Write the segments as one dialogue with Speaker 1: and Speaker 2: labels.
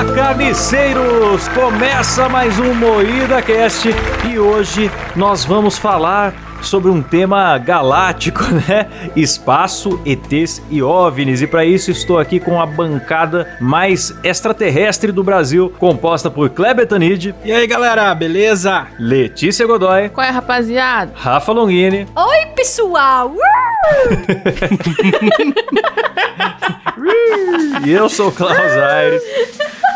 Speaker 1: Fala carniceiros! Começa mais um Moída Cast e hoje nós vamos falar sobre um tema galáctico, né? Espaço, ETs e OVNIs. E para isso estou aqui com a bancada mais extraterrestre do Brasil, composta por Kleber Tanid.
Speaker 2: E aí, galera, beleza?
Speaker 1: Letícia Godoy.
Speaker 3: Qual é, rapaziada?
Speaker 1: Rafa Longini.
Speaker 4: Oi, pessoal!
Speaker 1: e eu sou o Klaus Aires.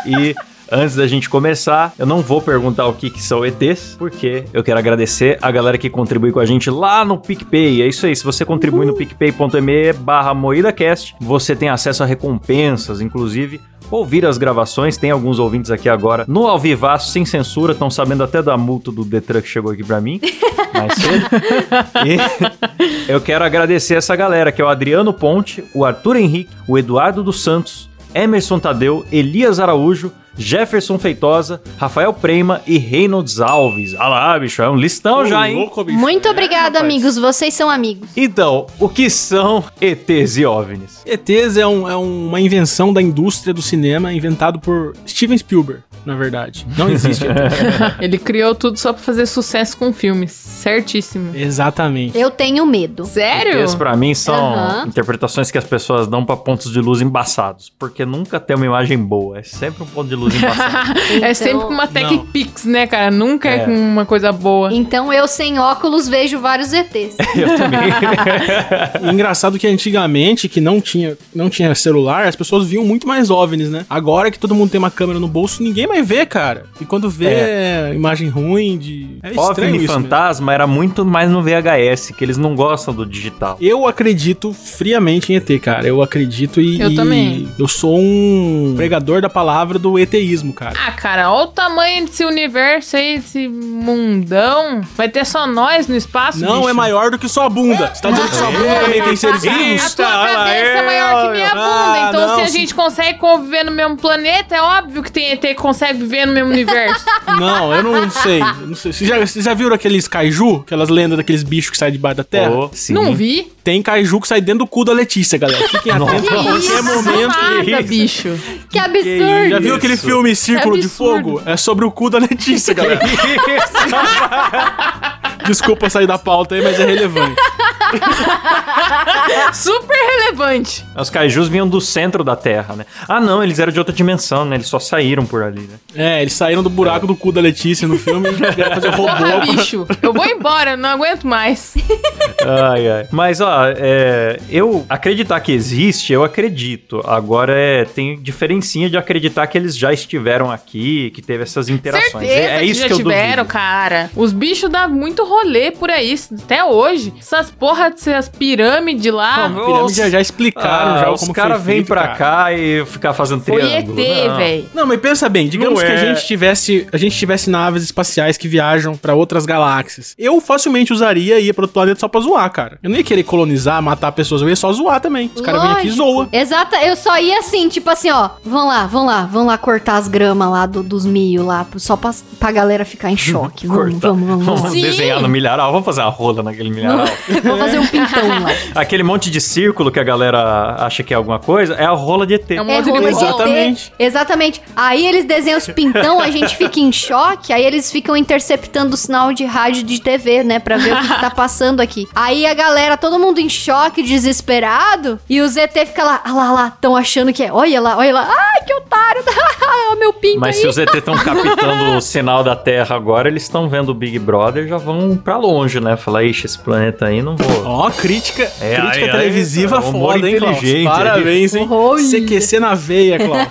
Speaker 1: E Antes da gente começar, eu não vou perguntar o que, que são ETs, porque eu quero agradecer a galera que contribui com a gente lá no PicPay. É isso aí, se você contribui no picpay.me barra MoídaCast, você tem acesso a recompensas, inclusive ouvir as gravações. Tem alguns ouvintes aqui agora no ao vivaço, sem censura, estão sabendo até da multa do Detran que chegou aqui pra mim mais cedo. e eu quero agradecer essa galera, que é o Adriano Ponte, o Arthur Henrique, o Eduardo dos Santos, Emerson Tadeu, Elias Araújo, Jefferson Feitosa, Rafael Prema e Reynolds Alves. Ah lá, bicho, é um listão Ô, já, hein? Louco,
Speaker 4: Muito obrigado, é, amigos. Vocês são amigos.
Speaker 1: Então, o que são ETs e OVNIs?
Speaker 2: ETs é, um, é uma invenção da indústria do cinema inventado por Steven Spielberg na verdade. Não existe.
Speaker 3: Ele criou tudo só pra fazer sucesso com filmes. Certíssimo.
Speaker 2: Exatamente.
Speaker 4: Eu tenho medo.
Speaker 3: Sério?
Speaker 1: Esses pra mim são uhum. interpretações que as pessoas dão pra pontos de luz embaçados. Porque nunca tem uma imagem boa. É sempre um ponto de luz embaçado.
Speaker 3: então... É sempre uma Tech Pix, né, cara? Nunca é. é uma coisa boa.
Speaker 4: Então eu, sem óculos, vejo vários ETs.
Speaker 1: eu também.
Speaker 2: Engraçado que antigamente, que não tinha, não tinha celular, as pessoas viam muito mais OVNIs, né? Agora que todo mundo tem uma câmera no bolso, ninguém mais vai ver, cara. E quando vê é. imagem ruim de.
Speaker 1: É OVNI fantasma era muito mais no VHS, que eles não gostam do digital.
Speaker 2: Eu acredito friamente em ET, cara. Eu acredito e.
Speaker 3: Eu e também.
Speaker 2: Eu sou um pregador da palavra do ETísmo, cara.
Speaker 3: Ah, cara, olha o tamanho desse universo aí, desse mundão. Vai ter só nós no espaço?
Speaker 2: Não,
Speaker 3: bicho?
Speaker 2: é maior do que sua bunda. Você tá dizendo que sua bunda também tem seres vivos?
Speaker 3: A tua cabeça é maior que minha bunda. Ah, então, não, se a gente consegue conviver no mesmo planeta, é óbvio que tem ET que consegue consegue viver no mesmo universo?
Speaker 2: Não, eu não sei. não sei. Vocês já, vocês já viram aqueles kaiju? Aquelas lendas daqueles bichos que saem debaixo da terra? Oh,
Speaker 3: não vi.
Speaker 2: Tem kaiju que sai dentro do cu da Letícia, galera. Fiquem atentos a qualquer momento.
Speaker 3: Nada, bicho.
Speaker 4: Que absurdo.
Speaker 2: Já viu aquele filme Círculo de Fogo? É sobre o cu da Letícia, galera. Desculpa sair da pauta aí, mas é relevante.
Speaker 3: Super relevante.
Speaker 1: Os kaijus vinham do centro da Terra, né? Ah, não, eles eram de outra dimensão, né? Eles só saíram por ali, né?
Speaker 2: É, eles saíram do buraco é. do cu da Letícia no filme e queriam fazer robô. Ah,
Speaker 3: bicho, eu vou embora, não aguento mais.
Speaker 1: ai, ai. Mas, ó, é, eu acreditar que existe, eu acredito. Agora, é, tem diferencinha de acreditar que eles já estiveram aqui, que teve essas interações.
Speaker 3: Certeza
Speaker 1: é, é isso
Speaker 3: que,
Speaker 1: que eu
Speaker 3: tiveram,
Speaker 1: duvido.
Speaker 3: cara. Os bichos dão muito rolê por aí, até hoje. Essas porra dessas pirâmides lá.
Speaker 2: Não, pirâmide já, já explicaram ah, já
Speaker 1: os caras vêm pra cara. cá e ficar fazendo
Speaker 3: Foi
Speaker 1: triângulo.
Speaker 3: ET, velho.
Speaker 2: Não, mas pensa bem, digamos que a é. gente tivesse, a gente tivesse naves espaciais que viajam para outras galáxias. Eu facilmente usaria e ia para outro planeta só pra zoar, cara. Eu não ia querer colonizar, matar pessoas, eu ia só zoar também. Os caras vêm aqui e zoam.
Speaker 4: Exata, eu só ia assim, tipo assim, ó, vão lá, vão lá, vão lá cortar as gramas lá do, dos milho lá, só pra, pra galera ficar em choque. vamos, vamos, vamos,
Speaker 1: vamos. Vamos desenhar no milharal, vamos fazer uma rola naquele milharal.
Speaker 4: vamos fazer um pintão lá.
Speaker 1: Aquele monte de círculo que a galera acha que é alguma coisa, é a rola de ET.
Speaker 3: É, é rola
Speaker 4: de Exatamente. ET. Exatamente. Aí eles desenham os pintão, a gente fica em choque, aí eles ficam interceptando o sinal de rádio de TV, né, pra ver o que, que tá passando aqui. Aí a galera, todo mundo em choque, desesperado, e o ZT fica lá, ah lá, lá, tão achando que é, olha lá, olha lá, ai, que otário, o meu pinto
Speaker 1: Mas
Speaker 4: aí.
Speaker 1: se os ZT estão captando o sinal da Terra agora, eles estão vendo o Big Brother, já vão pra longe, né, falar, ixi, esse planeta aí não vou.
Speaker 2: Ó, oh, crítica, é, crítica aí, televisiva aí, foda, hein, Klaus? Parabéns, hein? CQC na veia, Klaus.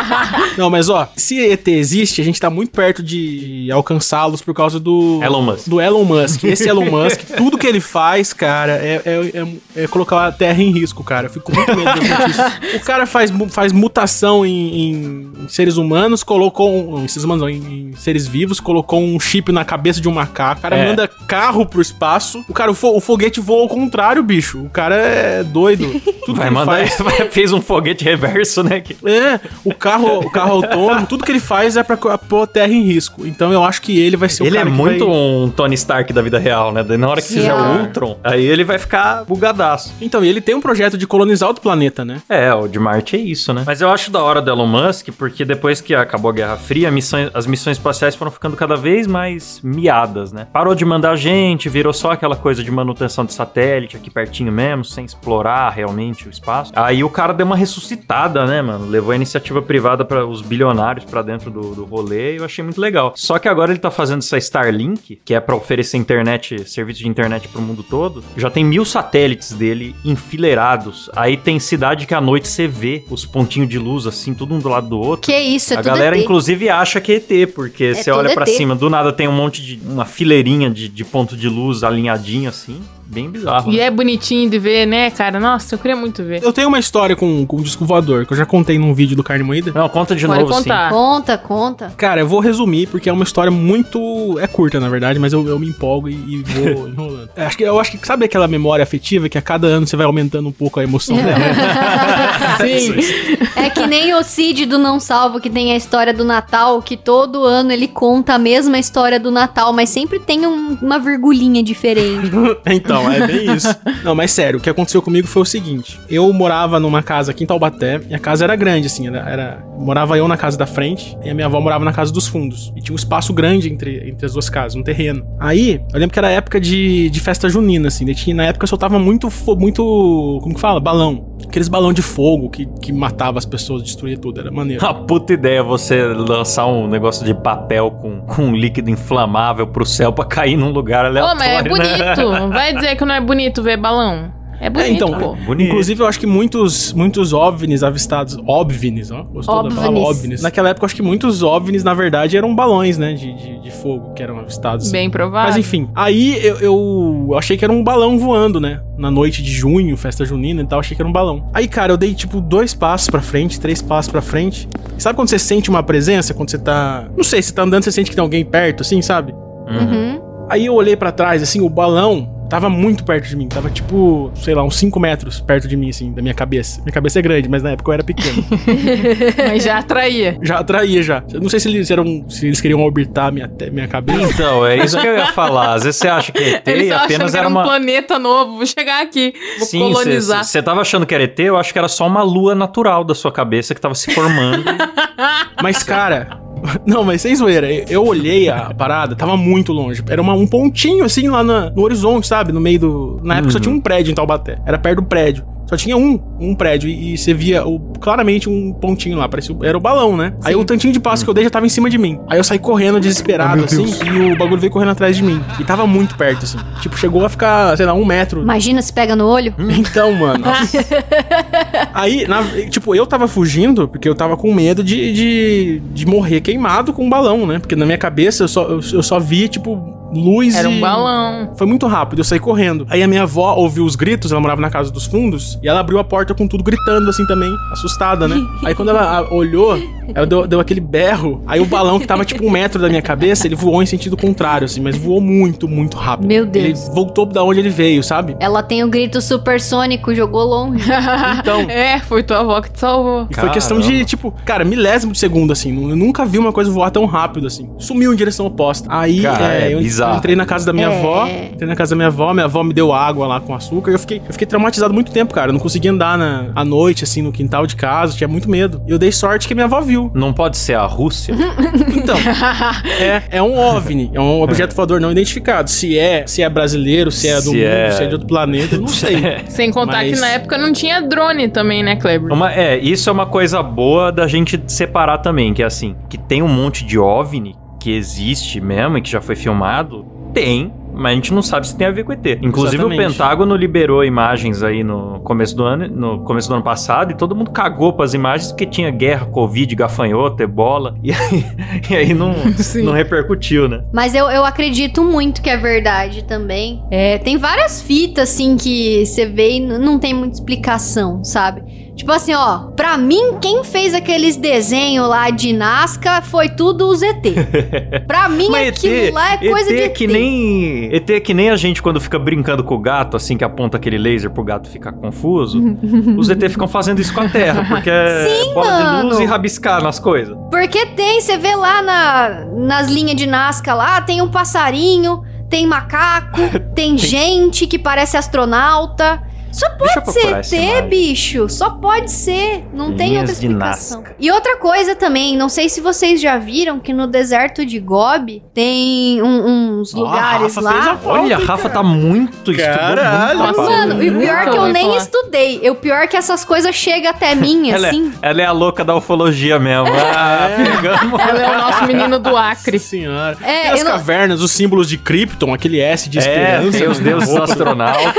Speaker 2: não, mas ó, se ET existe, a gente tá muito perto de alcançá-los por causa do...
Speaker 1: Elon Musk.
Speaker 2: Do Elon Musk. Esse Elon Musk, tudo que ele faz, cara, é, é, é, é colocar a Terra em risco, cara. Eu fico muito medo disso. O cara faz, faz mutação em, em seres humanos, colocou... Um, em seres humanos não, em, em, seres vivos, colocou um chip na cabeça de um macaco. O cara é. manda manda carro pro espaço. O cara, o, fo o foguete voa ao contrário, bicho. O cara é doido.
Speaker 1: Tudo vai que mandar, faz... fez um foguete reverso, né?
Speaker 2: É, o carro, o carro autônomo, tudo que ele faz é pra pôr a Terra em risco. Então eu acho que ele vai ser
Speaker 1: ele
Speaker 2: o cara
Speaker 1: Ele é muito vai... um Tony Stark da vida real, né? Na hora que Sim, fizer o Ultron, aí ele vai ficar bugadaço.
Speaker 2: Então, e ele tem um projeto de colonizar outro planeta, né?
Speaker 1: É, o de Marte é isso, né? Mas eu acho da hora do Elon Musk, porque depois que acabou a Guerra Fria, missões, as missões espaciais foram ficando cada vez mais miadas, né? Parou de mandar gente, virou só aquela coisa de manutenção de satélite aqui pertinho mesmo, sem explorar realmente o espaço. Aí o cara deu uma ressuscitada, né, mano? Levou a iniciativa privada para os bilionários para dentro do, do rolê e eu achei muito legal. Só que agora ele tá fazendo essa Starlink, que é para oferecer internet, serviço de internet pro mundo todo. Já tem mil satélites dele enfileirados. Aí tem cidade que à noite você vê os pontinhos de luz assim, tudo um do lado do outro.
Speaker 4: Que isso, é
Speaker 1: A galera, ET. inclusive, acha que é ET, porque é você olha para cima, do nada tem um monte de. uma fileirinha de, de ponto de luz alinhadinho assim bem bizarro.
Speaker 3: E né? é bonitinho de ver, né, cara? Nossa, eu queria muito ver.
Speaker 2: Eu tenho uma história com, com o disco voador, que eu já contei num vídeo do Carne Moída.
Speaker 1: Não, conta de
Speaker 3: Pode
Speaker 1: novo,
Speaker 3: contar.
Speaker 1: sim.
Speaker 4: Conta, conta.
Speaker 2: Cara, eu vou resumir, porque é uma história muito... É curta, na verdade, mas eu, eu me empolgo e, e vou enrolando. É, acho que, eu acho que, sabe aquela memória afetiva que a cada ano você vai aumentando um pouco a emoção dela?
Speaker 3: sim.
Speaker 4: É que nem o Cid do Não Salvo, que tem a história do Natal, que todo ano ele conta a mesma história do Natal, mas sempre tem um, uma virgulinha diferente.
Speaker 2: então, é bem isso. Não, mas sério, o que aconteceu comigo foi o seguinte: eu morava numa casa aqui em Taubaté, e a casa era grande, assim, era, era, morava eu na casa da frente, e a minha avó morava na casa dos fundos. E tinha um espaço grande entre, entre as duas casas, um terreno. Aí, eu lembro que era época de, de festa junina, assim, tinha, na época eu soltava muito, muito, como que fala? Balão. Aqueles balão de fogo que, que matava as pessoas, destruía tudo, era maneiro.
Speaker 1: Uma puta ideia você lançar um negócio de papel com, com um líquido inflamável pro céu pra cair num lugar aleatório. Pô, mas
Speaker 3: é bonito. Né? Vai dizer que não é bonito ver balão. É bonito, é, então, pô.
Speaker 2: Bonito. Inclusive, eu acho que muitos, muitos OVNIs avistados... OVNIs, ó. Gostou OVNIs. da palavra OVNIs? Naquela época, eu acho que muitos OVNIs, na verdade, eram balões, né? De, de, de fogo que eram avistados.
Speaker 3: Bem provável.
Speaker 2: Mas, enfim. Aí, eu, eu achei que era um balão voando, né? Na noite de junho, festa junina e tal, achei que era um balão. Aí, cara, eu dei, tipo, dois passos pra frente, três passos pra frente. Sabe quando você sente uma presença? Quando você tá... Não sei, você tá andando, você sente que tem alguém perto, assim, sabe?
Speaker 4: Uhum.
Speaker 2: Aí eu olhei para trás, assim, o balão tava muito perto de mim. Tava tipo, sei lá, uns 5 metros perto de mim, assim, da minha cabeça. Minha cabeça é grande, mas na época eu era pequeno.
Speaker 3: mas já atraía.
Speaker 2: Já atraía, já. Eu não sei se eles eram. Se eles queriam orbitar minha, minha cabeça.
Speaker 1: Então, é isso que eu ia falar. Às vezes você acha que é ET
Speaker 3: eles
Speaker 1: e apenas
Speaker 3: que
Speaker 1: era,
Speaker 3: era
Speaker 1: uma...
Speaker 3: um planeta novo. Vou chegar aqui. Vou Sim, colonizar.
Speaker 1: Você tava achando que era ET, eu acho que era só uma lua natural da sua cabeça que tava se formando.
Speaker 2: mas, cara, Não, mas sem zoeira. Eu olhei a parada, tava muito longe. Era uma, um pontinho assim lá na, no horizonte, sabe? No meio do. Na época uhum. só tinha um prédio em Taubaté. Era perto do prédio. Só tinha um, um prédio e, e você via o, claramente um pontinho lá, parecia era o balão, né? Sim. Aí o tantinho de passo que eu dei já tava em cima de mim. Aí eu saí correndo desesperado, oh, assim, e o bagulho veio correndo atrás de mim. E tava muito perto, assim. Tipo, chegou a ficar, sei lá, um metro.
Speaker 4: Imagina se pega no olho.
Speaker 2: Então, mano. Aí, na, tipo, eu tava fugindo porque eu tava com medo de, de, de morrer queimado com um balão, né? Porque na minha cabeça eu só, eu, eu só via, tipo, luz
Speaker 3: Era
Speaker 2: um
Speaker 3: e... balão.
Speaker 2: Foi muito rápido, eu saí correndo. Aí a minha avó ouviu os gritos, ela morava na casa dos fundos, e ela abriu a porta com tudo gritando assim também, assustada, né? Aí quando ela a, olhou, ela deu, deu aquele berro, aí o balão que tava tipo um metro da minha cabeça, ele voou em sentido contrário, assim, mas voou muito, muito rápido.
Speaker 4: Meu Deus.
Speaker 2: Ele voltou da onde ele veio, sabe?
Speaker 4: Ela tem o grito supersônico, jogou longe.
Speaker 3: então. é, foi tua avó que te salvou.
Speaker 2: E foi questão de, tipo, cara, milésimo de segundo, assim. Eu nunca vi uma coisa voar tão rápido, assim. Sumiu em direção oposta. Aí,
Speaker 1: cara, é, é eu,
Speaker 2: bizarro. entrei na casa da minha é. avó. Entrei na casa da minha avó, minha avó me deu água lá com açúcar. Eu fiquei, eu fiquei traumatizado muito tempo, cara. Eu não conseguia andar na, à noite, assim, no quintal de casa. Tinha muito medo. E eu dei sorte que minha avó viu.
Speaker 1: Não pode ser a Rússia?
Speaker 2: então, é, é um OVNI. É um objeto voador não identificado. Se é, se é brasileiro, se é do se mundo, é... se é de outro planeta, eu não sei.
Speaker 3: Sem contar Mas... que na época não tinha drone também, né, Kleber?
Speaker 1: Uma, é, isso é uma coisa boa da gente separar também, que é assim, que tem um monte de OVNI que existe mesmo e que já foi filmado, tem, mas a gente não sabe se tem a ver com ET. Inclusive Exatamente. o Pentágono liberou imagens aí no começo do ano, no começo do ano passado e todo mundo cagou para as imagens porque tinha guerra, covid, gafanhoto, ebola e aí, e aí não, não repercutiu, né?
Speaker 4: Mas eu, eu acredito muito que é verdade também. É, tem várias fitas assim que você vê e não tem muita explicação, sabe? Tipo assim, ó, pra mim, quem fez aqueles desenhos lá de Nazca foi tudo os ET. pra mim,
Speaker 1: Mas
Speaker 4: aquilo
Speaker 1: ET,
Speaker 4: lá é coisa
Speaker 1: ET
Speaker 4: de
Speaker 1: é
Speaker 4: ET.
Speaker 1: que nem ET é que nem a gente quando fica brincando com o gato, assim que aponta aquele laser pro gato ficar confuso. os ET ficam fazendo isso com a Terra, porque é
Speaker 4: Sim,
Speaker 1: bola de luz
Speaker 4: mano.
Speaker 1: e rabiscar nas coisas.
Speaker 4: Porque tem, você vê lá na, nas linhas de Nazca lá, tem um passarinho, tem macaco, tem gente que parece astronauta. Só pode ser ET, bicho. Só pode ser. Não tem
Speaker 1: Linhas
Speaker 4: outra
Speaker 1: de
Speaker 4: explicação. E outra coisa também, não sei se vocês já viram que no deserto de Gobi tem um- uns
Speaker 2: a
Speaker 4: lugares lá.
Speaker 2: a pauta,
Speaker 1: Olha, a Rafa
Speaker 2: cara?
Speaker 1: tá muito
Speaker 2: Caralho.
Speaker 1: muito.
Speaker 4: Mano, e o pior é que eu nem
Speaker 3: falar.
Speaker 4: estudei. E o pior é que essas coisas chegam até mim,
Speaker 1: Ela,
Speaker 4: assim.
Speaker 1: é, ela é a louca da ufologia mesmo. Ah, pegamos.
Speaker 3: Ela é o nosso menino do Acre.
Speaker 2: Nossa senhora.
Speaker 4: É,
Speaker 2: Tem as
Speaker 4: não-
Speaker 2: cavernas, os símbolos de Krypton, aquele S de
Speaker 1: É,
Speaker 2: esperança.
Speaker 1: tem os deuses astronautas.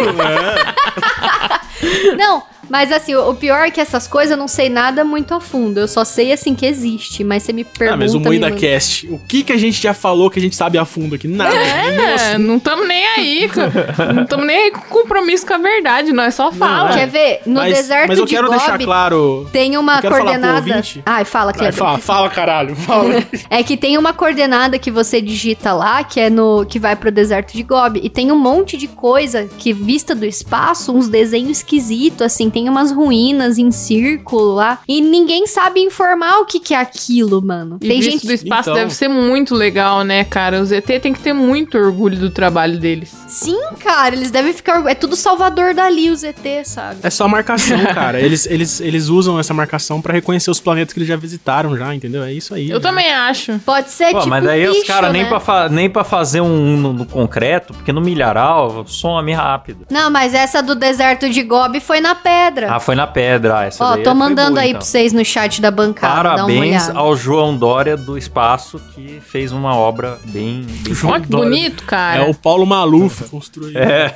Speaker 4: Não, mas assim, o pior é que essas coisas eu não sei nada muito a fundo. Eu só sei assim que existe, mas você me pergunta.
Speaker 2: Ah, mas o
Speaker 4: me
Speaker 2: Moída
Speaker 4: manda-
Speaker 2: Cast, o que que a gente já falou que a gente sabe a fundo aqui? Nada.
Speaker 3: É, não estamos nem aí. com- Não estamos nem aí com compromisso com a verdade. Nós só fala.
Speaker 2: é.
Speaker 4: Quer ver? No
Speaker 2: mas,
Speaker 4: deserto
Speaker 2: mas eu
Speaker 4: de
Speaker 2: quero
Speaker 4: Gobi
Speaker 2: deixar claro...
Speaker 4: tem uma coordenada. Ai, fala,
Speaker 2: Vai,
Speaker 4: Kleber.
Speaker 2: fala, fala, caralho. Fala.
Speaker 4: É que tem uma coordenada que você digita lá, que é no que vai pro deserto de Gobi, e tem um monte de coisa que vista do espaço, uns desenhos esquisitos assim, tem umas ruínas em círculo lá, e ninguém sabe informar o que que é aquilo, mano.
Speaker 3: E
Speaker 4: tem
Speaker 3: visto
Speaker 4: gente
Speaker 3: do espaço
Speaker 2: Então.
Speaker 3: deve ser muito legal, né, cara? Os ET tem que ter muito orgulho do trabalho deles.
Speaker 4: Sim, cara, eles devem ficar. É tudo Salvador dali, os ET, sabe?
Speaker 2: É só marcação, cara. Eles, eles, eles usam essa marcação pra reconhecer os planetas que eles já visitaram já, entendeu? É isso aí.
Speaker 3: Eu também acho.
Speaker 4: Pode ser
Speaker 1: Pô,
Speaker 4: tipo.
Speaker 1: mas daí
Speaker 4: um
Speaker 1: os caras nem,
Speaker 4: né?
Speaker 1: pra fa- nem pra fazer um no, no concreto, porque no milharal some rápido.
Speaker 4: Não, mas essa do deserto de Gobi foi na pedra.
Speaker 1: Ah, foi na pedra. Ah, essa
Speaker 4: Ó,
Speaker 1: daí
Speaker 4: tô
Speaker 1: foi
Speaker 4: mandando
Speaker 1: boa,
Speaker 4: aí
Speaker 1: então.
Speaker 4: pra vocês no chat da bancada. dá uma
Speaker 1: Parabéns ao João Dória do Espaço, que fez uma obra bem... bem
Speaker 2: João
Speaker 3: Olha que bonito, cara.
Speaker 2: É o Paulo Maluf construiu.
Speaker 1: É.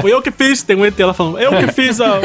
Speaker 2: Foi eu que fiz. Tem um ET lá falando, eu que fiz a...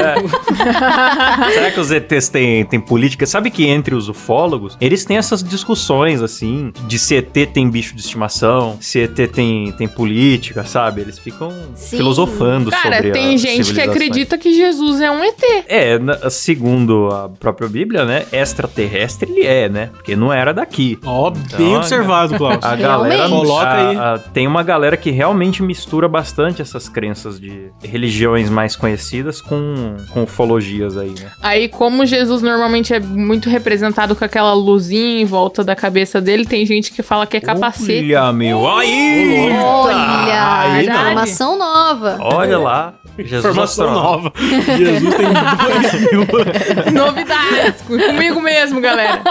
Speaker 1: Será que os ETs têm, têm política? Sabe que entre os ufólogos, eles têm essas discussões, assim, de se ET tem bicho de estimação, se ET tem, tem política, sabe? Eles ficam
Speaker 4: Sim.
Speaker 1: filosofando
Speaker 3: Cara,
Speaker 1: sobre
Speaker 3: tem
Speaker 1: as
Speaker 3: gente que acredita que Jesus é um ET.
Speaker 1: É, segundo a própria Bíblia, né? Extraterrestre ele é, né? Porque não era daqui.
Speaker 2: Ó,
Speaker 1: Então,
Speaker 2: bem
Speaker 1: a-
Speaker 2: observado, Klaus.
Speaker 1: A galera.
Speaker 2: Coloca
Speaker 1: a-
Speaker 2: aí.
Speaker 1: a- tem uma galera que realmente mistura bastante essas crenças de religiões mais conhecidas com, com ufologias aí, né?
Speaker 3: Aí, como Jesus normalmente é muito representado com aquela luzinha em volta da cabeça dele, tem gente que fala que é capacete.
Speaker 1: Olha, meu, aí!
Speaker 4: Olha,
Speaker 2: Aí não.
Speaker 4: informação nova.
Speaker 1: Olha lá. Jesus
Speaker 2: Informação
Speaker 1: astronauta.
Speaker 2: nova. Jesus tem dois mil.
Speaker 3: Novidades! Comigo mesmo, galera.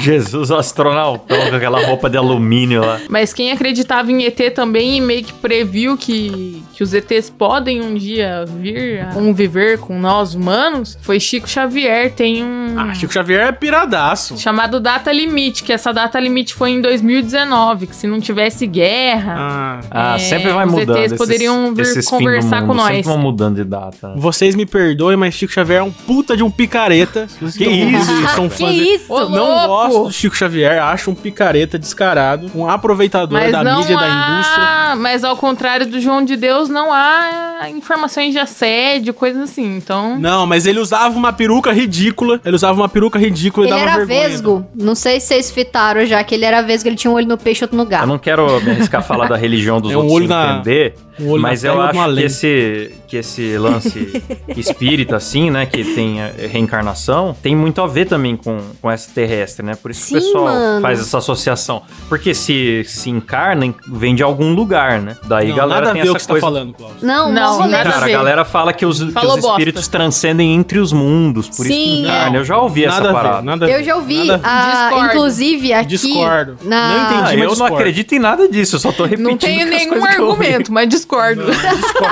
Speaker 1: Jesus astronautão com aquela roupa de alumínio lá.
Speaker 3: Mas quem acreditava em ET também e meio que previu que, que os ETs podem um dia vir a conviver com nós humanos foi Chico Xavier. Tem um.
Speaker 2: Ah, Chico Xavier é piradaço.
Speaker 3: Chamado Data Limite, que essa data limite foi em 2019, que se não tivesse guerra,
Speaker 2: Ah,
Speaker 1: Ah,
Speaker 3: É,
Speaker 1: sempre vai
Speaker 3: os
Speaker 1: mudando.
Speaker 3: ETs poderiam vir
Speaker 1: esses
Speaker 3: conversar com nós.
Speaker 1: Mudando de data.
Speaker 2: vocês me perdoem, mas Chico Xavier é um puta de um picareta.
Speaker 1: Que isso?
Speaker 2: São
Speaker 4: que
Speaker 2: fãs de-
Speaker 4: isso?
Speaker 3: Ô,
Speaker 2: Não
Speaker 3: louco!
Speaker 2: gosto do Chico Xavier, acho um picareta descarado, um aproveitador
Speaker 3: mas
Speaker 2: da
Speaker 3: não
Speaker 2: mídia e da
Speaker 3: há,
Speaker 2: indústria.
Speaker 3: mas ao contrário do João de Deus, não há informações de assédio, coisas assim. Então,
Speaker 2: Não, mas ele usava uma peruca ridícula. Ele usava uma peruca ridícula e
Speaker 4: Ele
Speaker 2: dava
Speaker 4: era
Speaker 2: vergonha.
Speaker 4: vesgo. Não sei se vocês fitaram já que ele era vesgo, ele tinha um olho no peixe e outro no
Speaker 1: Eu
Speaker 4: gato.
Speaker 1: não quero me arriscar a falar da religião dos
Speaker 2: É um
Speaker 1: outros
Speaker 2: olho
Speaker 1: sem
Speaker 2: na-
Speaker 1: entender, mas eu acho que esse, que esse lance espírita, assim, né, que tem a reencarnação, tem muito a ver também com, com essa terrestre, né? Por isso que o
Speaker 4: Sim,
Speaker 1: pessoal
Speaker 4: mano.
Speaker 1: faz essa associação. Porque se se encarna, vem de algum lugar, né? Daí
Speaker 2: Não,
Speaker 1: galera
Speaker 2: nada a
Speaker 1: tem
Speaker 2: ver o
Speaker 1: essa
Speaker 2: que você tá
Speaker 1: coisa.
Speaker 2: falando, Klaus.
Speaker 4: Não,
Speaker 3: Não,
Speaker 4: não,
Speaker 3: nada a
Speaker 1: Cara, a
Speaker 3: ver.
Speaker 1: galera fala que os, que os espíritos
Speaker 3: bosta.
Speaker 1: transcendem entre os mundos, por isso
Speaker 4: Sim.
Speaker 1: que encarna. Eu já ouvi essa
Speaker 2: nada a
Speaker 1: parada.
Speaker 2: ver, nada a
Speaker 4: Eu
Speaker 2: ver,
Speaker 4: já ouvi,
Speaker 2: nada a ver.
Speaker 4: ah, inclusive aqui
Speaker 2: Discordo.
Speaker 4: na...
Speaker 2: Não entendi.
Speaker 1: Ah,
Speaker 2: mas
Speaker 1: eu não
Speaker 2: discordo.
Speaker 1: acredito em nada disso, eu só tô repetindo
Speaker 3: não tenho nenhum
Speaker 1: que
Speaker 3: argumento, mas discordo.
Speaker 2: Discordo.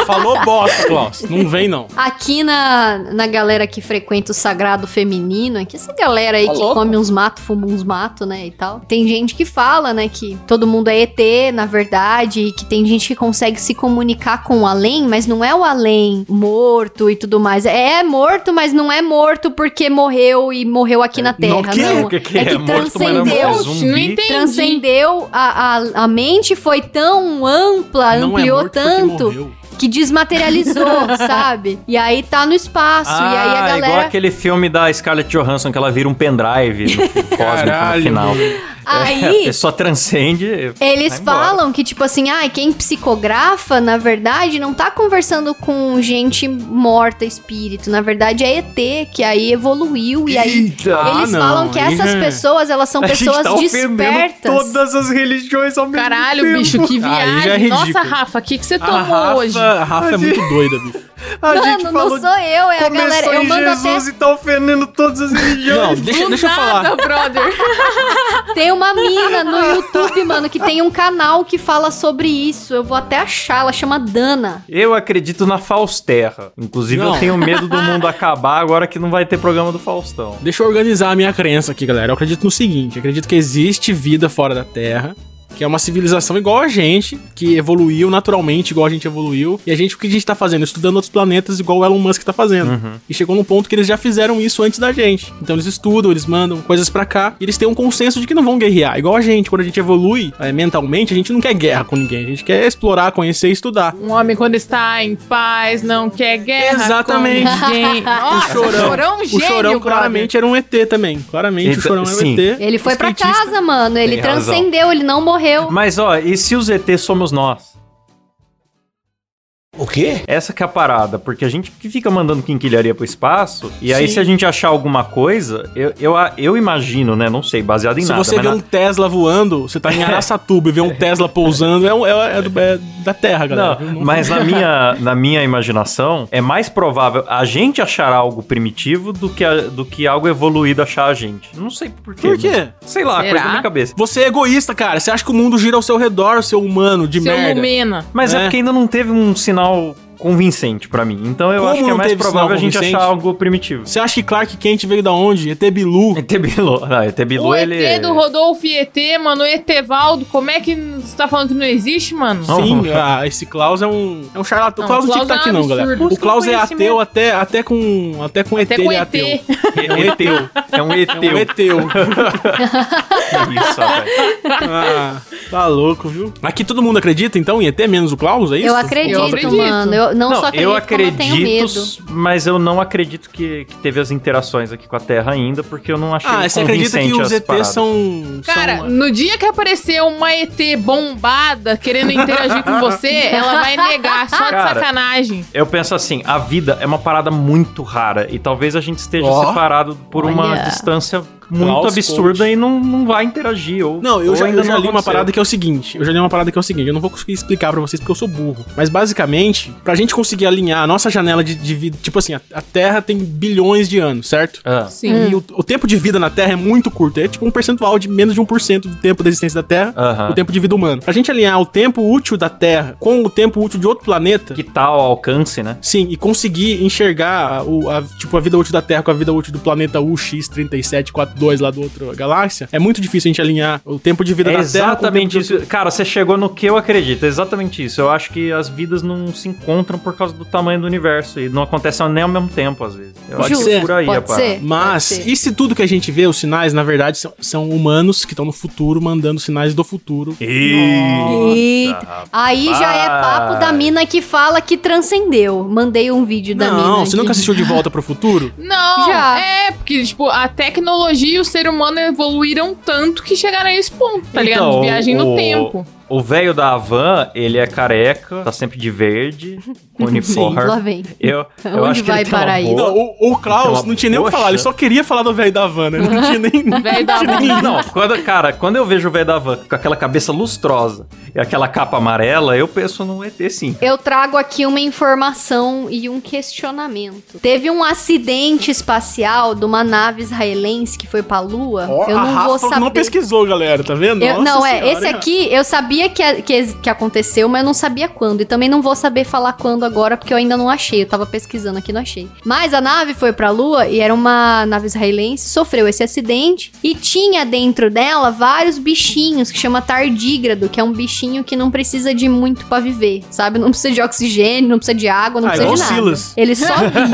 Speaker 2: Falou bosta, Klaus. Não vem, não.
Speaker 4: Aqui na, na galera que frequenta o sagrado feminino, aqui essa galera aí
Speaker 3: Ô,
Speaker 4: que
Speaker 3: louco.
Speaker 4: come uns matos, fuma uns matos, né, e tal. Tem gente que fala, né, que todo mundo é ET, na verdade, e que tem gente que consegue se comunicar com o além, mas não é o além morto e tudo mais. É morto, mas não é morto porque morreu e morreu aqui na Terra,
Speaker 2: não, que-
Speaker 4: não.
Speaker 1: Que, que
Speaker 4: é que
Speaker 1: morto, mas não
Speaker 4: transcendeu
Speaker 1: é
Speaker 3: Não entendi.
Speaker 4: transcendeu, a, a, a mente foi tão ampla,
Speaker 2: não é
Speaker 4: ampliou
Speaker 2: morto porque
Speaker 4: tanto,
Speaker 2: morreu.
Speaker 4: que desmaterializou, sabe? E aí tá no espaço. e aí a
Speaker 1: Ah, igual
Speaker 4: galera.
Speaker 1: aquele filme da Scarlett Johansson que ela vira um pendrive no cósmico no final.
Speaker 4: Aí-
Speaker 1: É, a pessoa transcende.
Speaker 4: Eles falam que, tipo assim, ah, quem psicografa, na verdade, não tá conversando com gente morta, espírito. Na verdade, é ET, que aí evoluiu. E aí
Speaker 1: Eita.
Speaker 2: Ah,
Speaker 4: eles
Speaker 2: não,
Speaker 4: falam que essas
Speaker 2: já-
Speaker 4: pessoas, elas são
Speaker 1: A gente
Speaker 4: pessoas
Speaker 1: tá
Speaker 4: despertas.
Speaker 1: todas as religiões ao mesmo
Speaker 3: Caralho,
Speaker 1: tempo.
Speaker 3: bicho, que
Speaker 2: Aí já é
Speaker 3: viagem. Nossa,
Speaker 2: ridículo.
Speaker 3: Rafa, o que, que você
Speaker 2: A
Speaker 3: tomou
Speaker 2: Rafa,
Speaker 3: hoje?
Speaker 2: a Rafa é muito doida, bicho.
Speaker 1: A gente
Speaker 4: Mano,
Speaker 1: falou
Speaker 4: não sou eu, é a galera. Eu
Speaker 1: em
Speaker 4: mando
Speaker 1: Jesus
Speaker 4: até.
Speaker 1: e tá ofendendo todas as religiões.
Speaker 2: Não, deixa, deixa eu falar.
Speaker 3: nada, brother.
Speaker 4: Tem uma mina no YouTube, mano, que tem um canal que fala sobre isso. Eu vou até achar, ela chama Dana.
Speaker 1: Eu acredito na Fausterra. Inclusive,
Speaker 2: Não.
Speaker 1: eu tenho medo do mundo acabar agora que não vai ter programa do Faustão.
Speaker 2: Deixa eu organizar a minha crença aqui, galera. Eu acredito no seguinte: eu acredito que existe vida fora da Terra. Que é uma civilização igual a gente, que evoluiu naturalmente, igual a gente evoluiu. E a gente, o que a gente tá fazendo? Estudando outros planetas, igual o Elon Musk tá fazendo.
Speaker 1: Uhum.
Speaker 2: E chegou num ponto que eles já fizeram isso antes da gente. Então eles estudam, eles mandam coisas pra cá. E eles têm um consenso de que não vão guerrear. Igual a gente, quando a gente evolui é, mentalmente, a gente não quer guerra com ninguém. A gente quer explorar, conhecer e estudar.
Speaker 3: Um homem, quando está em paz, não quer guerra.
Speaker 2: Exatamente.
Speaker 3: Com ninguém. Nossa,
Speaker 2: o chorão,
Speaker 3: chorão,
Speaker 2: o
Speaker 3: gênio,
Speaker 2: chorão
Speaker 3: brother.
Speaker 2: claramente era um ET também. Claramente
Speaker 1: Eita,
Speaker 2: o chorão era um. ET.
Speaker 4: Ele foi pra
Speaker 2: Skatista.
Speaker 4: casa, mano. Ele
Speaker 1: Tem razão.
Speaker 4: transcendeu, ele não morreu.
Speaker 1: Mas, ó, e se os ET somos nós?
Speaker 5: O quê?
Speaker 1: Essa que é a parada, porque a gente que fica mandando quinquilharia pro espaço, e aí
Speaker 2: Sim.
Speaker 1: se a gente achar alguma coisa, eu, eu, eu imagino, né, não sei, baseado em
Speaker 2: Se
Speaker 1: nada,
Speaker 2: você
Speaker 1: mas
Speaker 2: vê
Speaker 1: na-
Speaker 2: um Tesla voando, você tá em Araçatuba e vê um Tesla pousando, é, um- é- é do- é da Terra, galera.
Speaker 1: Não, mas na minha, na minha imaginação, é mais provável a gente achar algo primitivo do que, a- do que algo evoluído achar a gente. Não sei por quê.
Speaker 2: Por quê?
Speaker 1: mas- Sei lá,
Speaker 3: Será?
Speaker 1: coisa da minha cabeça.
Speaker 2: Você é egoísta, cara. Você acha que o mundo gira ao seu redor, seu humano de
Speaker 3: Seu
Speaker 2: merda.
Speaker 3: Lumena.
Speaker 1: Mas é.
Speaker 2: É.
Speaker 1: porque ainda não teve um sinal 아 convincente pra mim. Então eu
Speaker 2: Como
Speaker 1: acho que é
Speaker 2: não
Speaker 1: mais
Speaker 2: teve
Speaker 1: provável a gente achar algo primitivo.
Speaker 2: Você acha que Clark Kent veio da onde? ET Bilu?
Speaker 1: ET Bilu. Não, ET Bilu,
Speaker 3: O
Speaker 1: ele...
Speaker 3: ET do Rodolfo e ET, mano, Etevaldo, como é que você tá falando que não existe, mano?
Speaker 2: Sim, ah, esse Klaus é um, é um charlatão. O Klaus não tinha que
Speaker 3: é
Speaker 2: aqui não, galera. O Klaus é ateu até, até com até com ET
Speaker 3: Até
Speaker 2: ele
Speaker 3: com
Speaker 2: é
Speaker 3: ET.
Speaker 2: ateu.
Speaker 1: É um ET. É um ET.
Speaker 2: É um ETeu.
Speaker 1: Isso, rapaz.
Speaker 2: ah, tá louco, viu? Aqui todo mundo acredita, então, em ET, menos o Klaus, é isso?
Speaker 4: Eu acredito,
Speaker 3: Eu acredito.
Speaker 4: mano. Eu não, só acredito,
Speaker 1: eu
Speaker 4: como
Speaker 1: acredito,
Speaker 4: eu tenho medo.
Speaker 1: mas eu não acredito que, que teve as interações aqui com a Terra ainda, porque eu não achei
Speaker 2: Ah, você acredita que os ETs são...
Speaker 3: Cara,
Speaker 2: são...
Speaker 3: no dia que aparecer uma ET bombada querendo interagir com você, ela vai negar, só de
Speaker 1: Cara,
Speaker 3: sacanagem.
Speaker 1: Eu penso assim, a vida é uma parada muito rara e talvez a gente esteja
Speaker 2: Ó.
Speaker 1: separado por uma
Speaker 4: Olha.
Speaker 1: distância muito absurda
Speaker 2: Coach.
Speaker 1: e não, não vai interagir. Ou,
Speaker 2: Não, eu
Speaker 1: ou
Speaker 2: já,
Speaker 1: ainda
Speaker 2: eu já
Speaker 1: não
Speaker 2: li uma parada que é o seguinte. Eu já li uma parada que é o seguinte. Eu não vou conseguir explicar pra vocês porque eu sou burro. Mas basicamente, pra gente conseguir alinhar a nossa janela de, de vida. Tipo assim, a, a Terra tem bilhões de anos, certo?
Speaker 1: Ah,
Speaker 3: Sim.
Speaker 2: E o, o tempo de vida na Terra é muito curto. É tipo um percentual de menos de 1% do tempo da existência da Terra,
Speaker 1: Aham.
Speaker 2: o tempo de vida humano. Pra gente alinhar o tempo útil da Terra com o tempo útil de outro planeta.
Speaker 1: que tal ao alcance, né?
Speaker 2: Sim, e conseguir enxergar o, a, tipo, a vida útil da Terra com a vida útil do planeta UX3742 lá do outro galáxia, é muito difícil a gente alinhar o tempo de vida
Speaker 1: É
Speaker 2: da Terra
Speaker 1: exatamente
Speaker 2: tempo de-
Speaker 1: isso. Cara, você chegou no que eu acredito. É exatamente isso. Eu acho que as vidas não se encontram por causa do tamanho do universo. E não acontecem nem ao mesmo tempo, às vezes. Eu
Speaker 2: Pode
Speaker 1: acho
Speaker 2: ser,
Speaker 1: que é por aí
Speaker 4: pode ser.
Speaker 2: Mas,
Speaker 4: Pode ser.
Speaker 2: e se tudo que a gente vê, os sinais, na verdade, são, são humanos que estão no futuro mandando sinais do futuro?
Speaker 4: Eita. Aí já é papo da mina que fala que transcendeu. Mandei um vídeo da mina.
Speaker 2: Não, você nunca assistiu De Volta pro Futuro?
Speaker 3: Não,
Speaker 4: Já.
Speaker 3: é, porque, tipo, a tecnologia e o ser humano evoluíram tanto que chegaram a esse ponto, tá ligado?
Speaker 1: Então,
Speaker 3: De viagem
Speaker 1: o-
Speaker 3: no tempo.
Speaker 1: O velho da Havan, ele é careca, tá sempre de verde, com uniforme.
Speaker 4: Lá vem.
Speaker 1: Eu, eu
Speaker 4: Onde
Speaker 1: acho que
Speaker 4: vai
Speaker 1: ele tem uma
Speaker 4: parar isso?
Speaker 1: boa-
Speaker 2: o, o Klaus não tinha nem o que falar, ele só queria falar do velho da Havana, ele não tinha nem...
Speaker 3: Velho da
Speaker 2: tinha nem
Speaker 3: van.
Speaker 1: Não, quando, cara, quando eu vejo o velho da van com aquela cabeça lustrosa e aquela capa amarela, eu penso no ET sim.
Speaker 4: Eu trago aqui uma informação e um questionamento. Teve um acidente espacial de uma nave israelense que foi pra Lua.
Speaker 2: Ó,
Speaker 4: eu
Speaker 2: a
Speaker 4: não
Speaker 2: Rafa
Speaker 4: vou
Speaker 2: que
Speaker 4: saber.
Speaker 2: não pesquisou, galera, tá vendo?
Speaker 4: Eu-
Speaker 2: Nossa
Speaker 4: não, é,
Speaker 2: senhora,
Speaker 4: esse
Speaker 2: hein,
Speaker 4: aqui eu sabia que, que, que aconteceu, mas eu não sabia quando. E também não vou saber falar quando agora, porque eu ainda não achei. Eu tava pesquisando aqui, não achei. Mas a nave foi pra Lua e era uma nave israelense, sofreu esse acidente e tinha dentro dela vários bichinhos que chama tardígrado, que é um bichinho que não precisa de muito pra viver, sabe? Não precisa de oxigênio, não precisa de água, não
Speaker 2: Ah,
Speaker 4: precisa de nada.
Speaker 2: Silas.
Speaker 4: Ele só vive.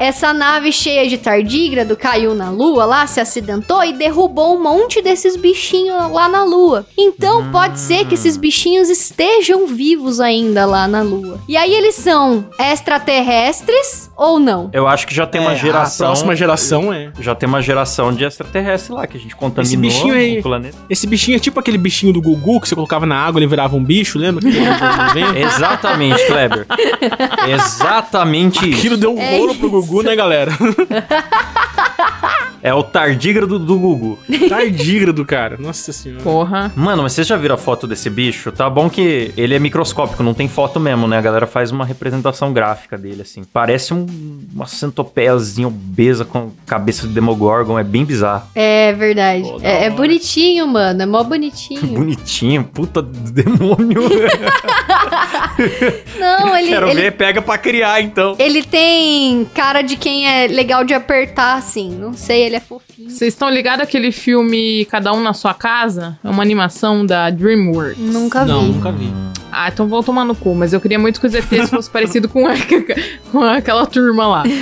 Speaker 4: Essa nave cheia de tardígrado caiu na lua lá, se acidentou e derrubou um monte desses bichinhos lá na lua. Então, Então pode ser que esses bichinhos estejam vivos ainda lá na Lua. E aí eles são extraterrestres ou não?
Speaker 1: Eu acho que já tem uma
Speaker 2: É,
Speaker 1: geração.
Speaker 2: A próxima geração é.
Speaker 1: Já tem uma geração de extraterrestre lá, que a gente contaminou
Speaker 2: bichinho aí-
Speaker 1: o planeta.
Speaker 2: Esse bichinho é tipo aquele bichinho do Gugu que você colocava na água e ele virava um bicho, lembra?
Speaker 1: Exatamente, Kleber. Exatamente
Speaker 2: Aquilo
Speaker 1: isso.
Speaker 2: deu um
Speaker 4: É
Speaker 2: rolo pro Gugu, né, galera?
Speaker 1: É o tardígrado do Gugu.
Speaker 2: Tardígrado, cara. Nossa senhora.
Speaker 3: Porra.
Speaker 1: Mano, mas vocês já viram a foto desse bicho? Tá bom que ele é microscópico, não tem foto mesmo, né? A galera faz uma representação gráfica dele, assim. Parece um, uma centopeiazinha obesa com cabeça de Demogorgon, é bem bizarro.
Speaker 4: É verdade.
Speaker 2: Pô,
Speaker 4: é, é bonitinho, mano. É mó bonitinho.
Speaker 1: Bonitinho, puta demônio.
Speaker 4: Não, ele,
Speaker 1: Quero
Speaker 4: ele,
Speaker 1: ver, pega pra criar, então.
Speaker 4: ele tem cara de quem é legal de apertar, assim. Não sei, ele é fofinho.
Speaker 3: Vocês estão ligados àquele filme Cada Um na Sua Casa? É uma animação da DreamWorks.
Speaker 4: Nunca vi.
Speaker 2: Não, nunca vi.
Speaker 3: Ah, então vou tomar no cu, mas eu queria muito que os ETs fosse parecido com, a- com aquela turma lá.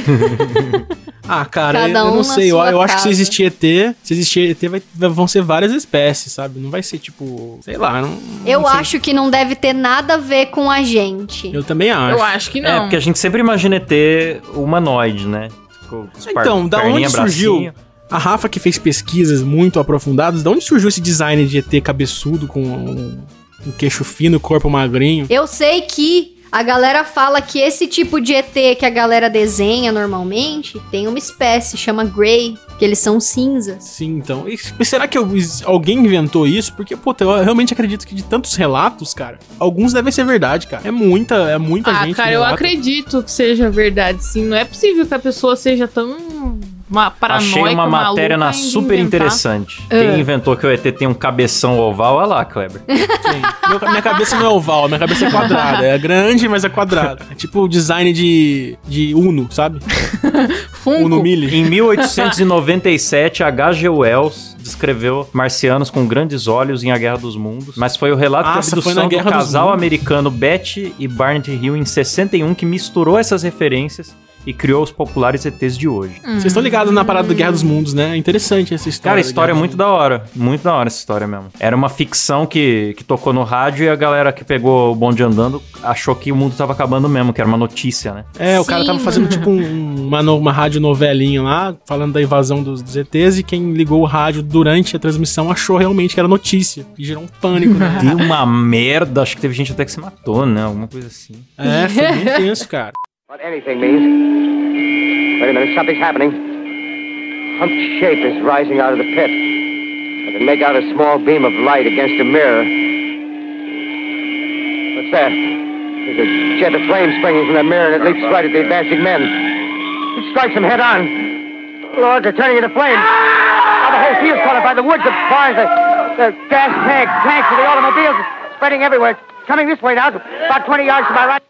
Speaker 2: Ah, cara,
Speaker 4: Cada
Speaker 2: eu, eu
Speaker 4: um
Speaker 2: não sei. Eu, eu acho que se existir ET, se existir ET, vai- vão ser várias espécies, sabe? Não vai ser tipo. Sei lá. Não,
Speaker 4: Eu
Speaker 2: não sei.
Speaker 4: acho que não deve ter nada a ver com a gente.
Speaker 2: Eu também acho.
Speaker 3: Eu acho que
Speaker 1: É,
Speaker 3: não.
Speaker 1: porque a gente sempre imagina ET humanoide, né? Com
Speaker 2: Então, da onde surgiu?
Speaker 1: bracinho.
Speaker 2: A Rafa que fez pesquisas muito aprofundadas, da onde surgiu esse design de ET cabeçudo com um, um queixo fino, corpo magrinho?
Speaker 4: Eu sei que a galera fala que esse tipo de ET que a galera desenha normalmente tem uma espécie, chama Grey, que eles são cinzas.
Speaker 2: Sim, então. E, será que alguém inventou isso? Porque, puta, eu realmente acredito que de tantos relatos, cara, alguns devem ser verdade, cara. É muita, é muita
Speaker 3: Ah,
Speaker 2: gente.
Speaker 3: cara,
Speaker 2: que
Speaker 3: eu acredito que seja verdade, sim. Não é possível que a pessoa seja tão uma paranoica,
Speaker 1: Achei uma matéria na
Speaker 3: em
Speaker 1: super
Speaker 3: inventar.
Speaker 1: interessante.
Speaker 4: É.
Speaker 1: Quem inventou que o ET tem um cabeção oval? Olha lá, Kleber.
Speaker 2: Sim. Meu- minha cabeça não é oval, minha cabeça é quadrada. É grande, mas é quadrada. É tipo o design de, de Uno, sabe?
Speaker 3: Funko.
Speaker 2: Uno Mille.
Speaker 1: Em 1897, H.G. Wells descreveu marcianos com grandes olhos em A Guerra dos Mundos, mas foi o relato
Speaker 2: Nossa,
Speaker 1: de abdução do
Speaker 2: Guerra dos
Speaker 1: casal americano Betty e Barnett Hill em 61 que misturou essas referências e criou os populares ETs de hoje.
Speaker 2: Vocês estão ligados na parada da Guerra dos Mundos, né? É interessante essa história.
Speaker 1: Cara, a história é muito da hora. Muito da hora essa história mesmo. Era uma ficção que, que tocou no rádio e a galera que pegou o bonde andando achou que o mundo tava acabando mesmo, que era uma notícia, né?
Speaker 2: É, o cara
Speaker 4: Sim,
Speaker 2: tava fazendo tipo um- uma, uma rádio novelinha lá, falando da invasão dos, dos ETs, e quem ligou o rádio durante a transmissão achou realmente que era notícia. E gerou um pânico, né?
Speaker 1: Deu uma merda, acho que teve gente até que se matou, né? Alguma coisa assim.
Speaker 2: É, foi bem tenso, cara.
Speaker 5: What anything means. Wait a minute, something's happening. Humped shape is rising out of the pit. I can make out a small beam of light against a mirror. What's that? There's a jet of flame springing from the mirror and it leaps right at the advancing men. It strikes them head on. Lord, they're turning into flames. Now the whole field's caught up by the woods, the barns, the, the gas tanks, tanks of the automobiles, spreading everywhere. It's coming this way now, about 20 yards to my right.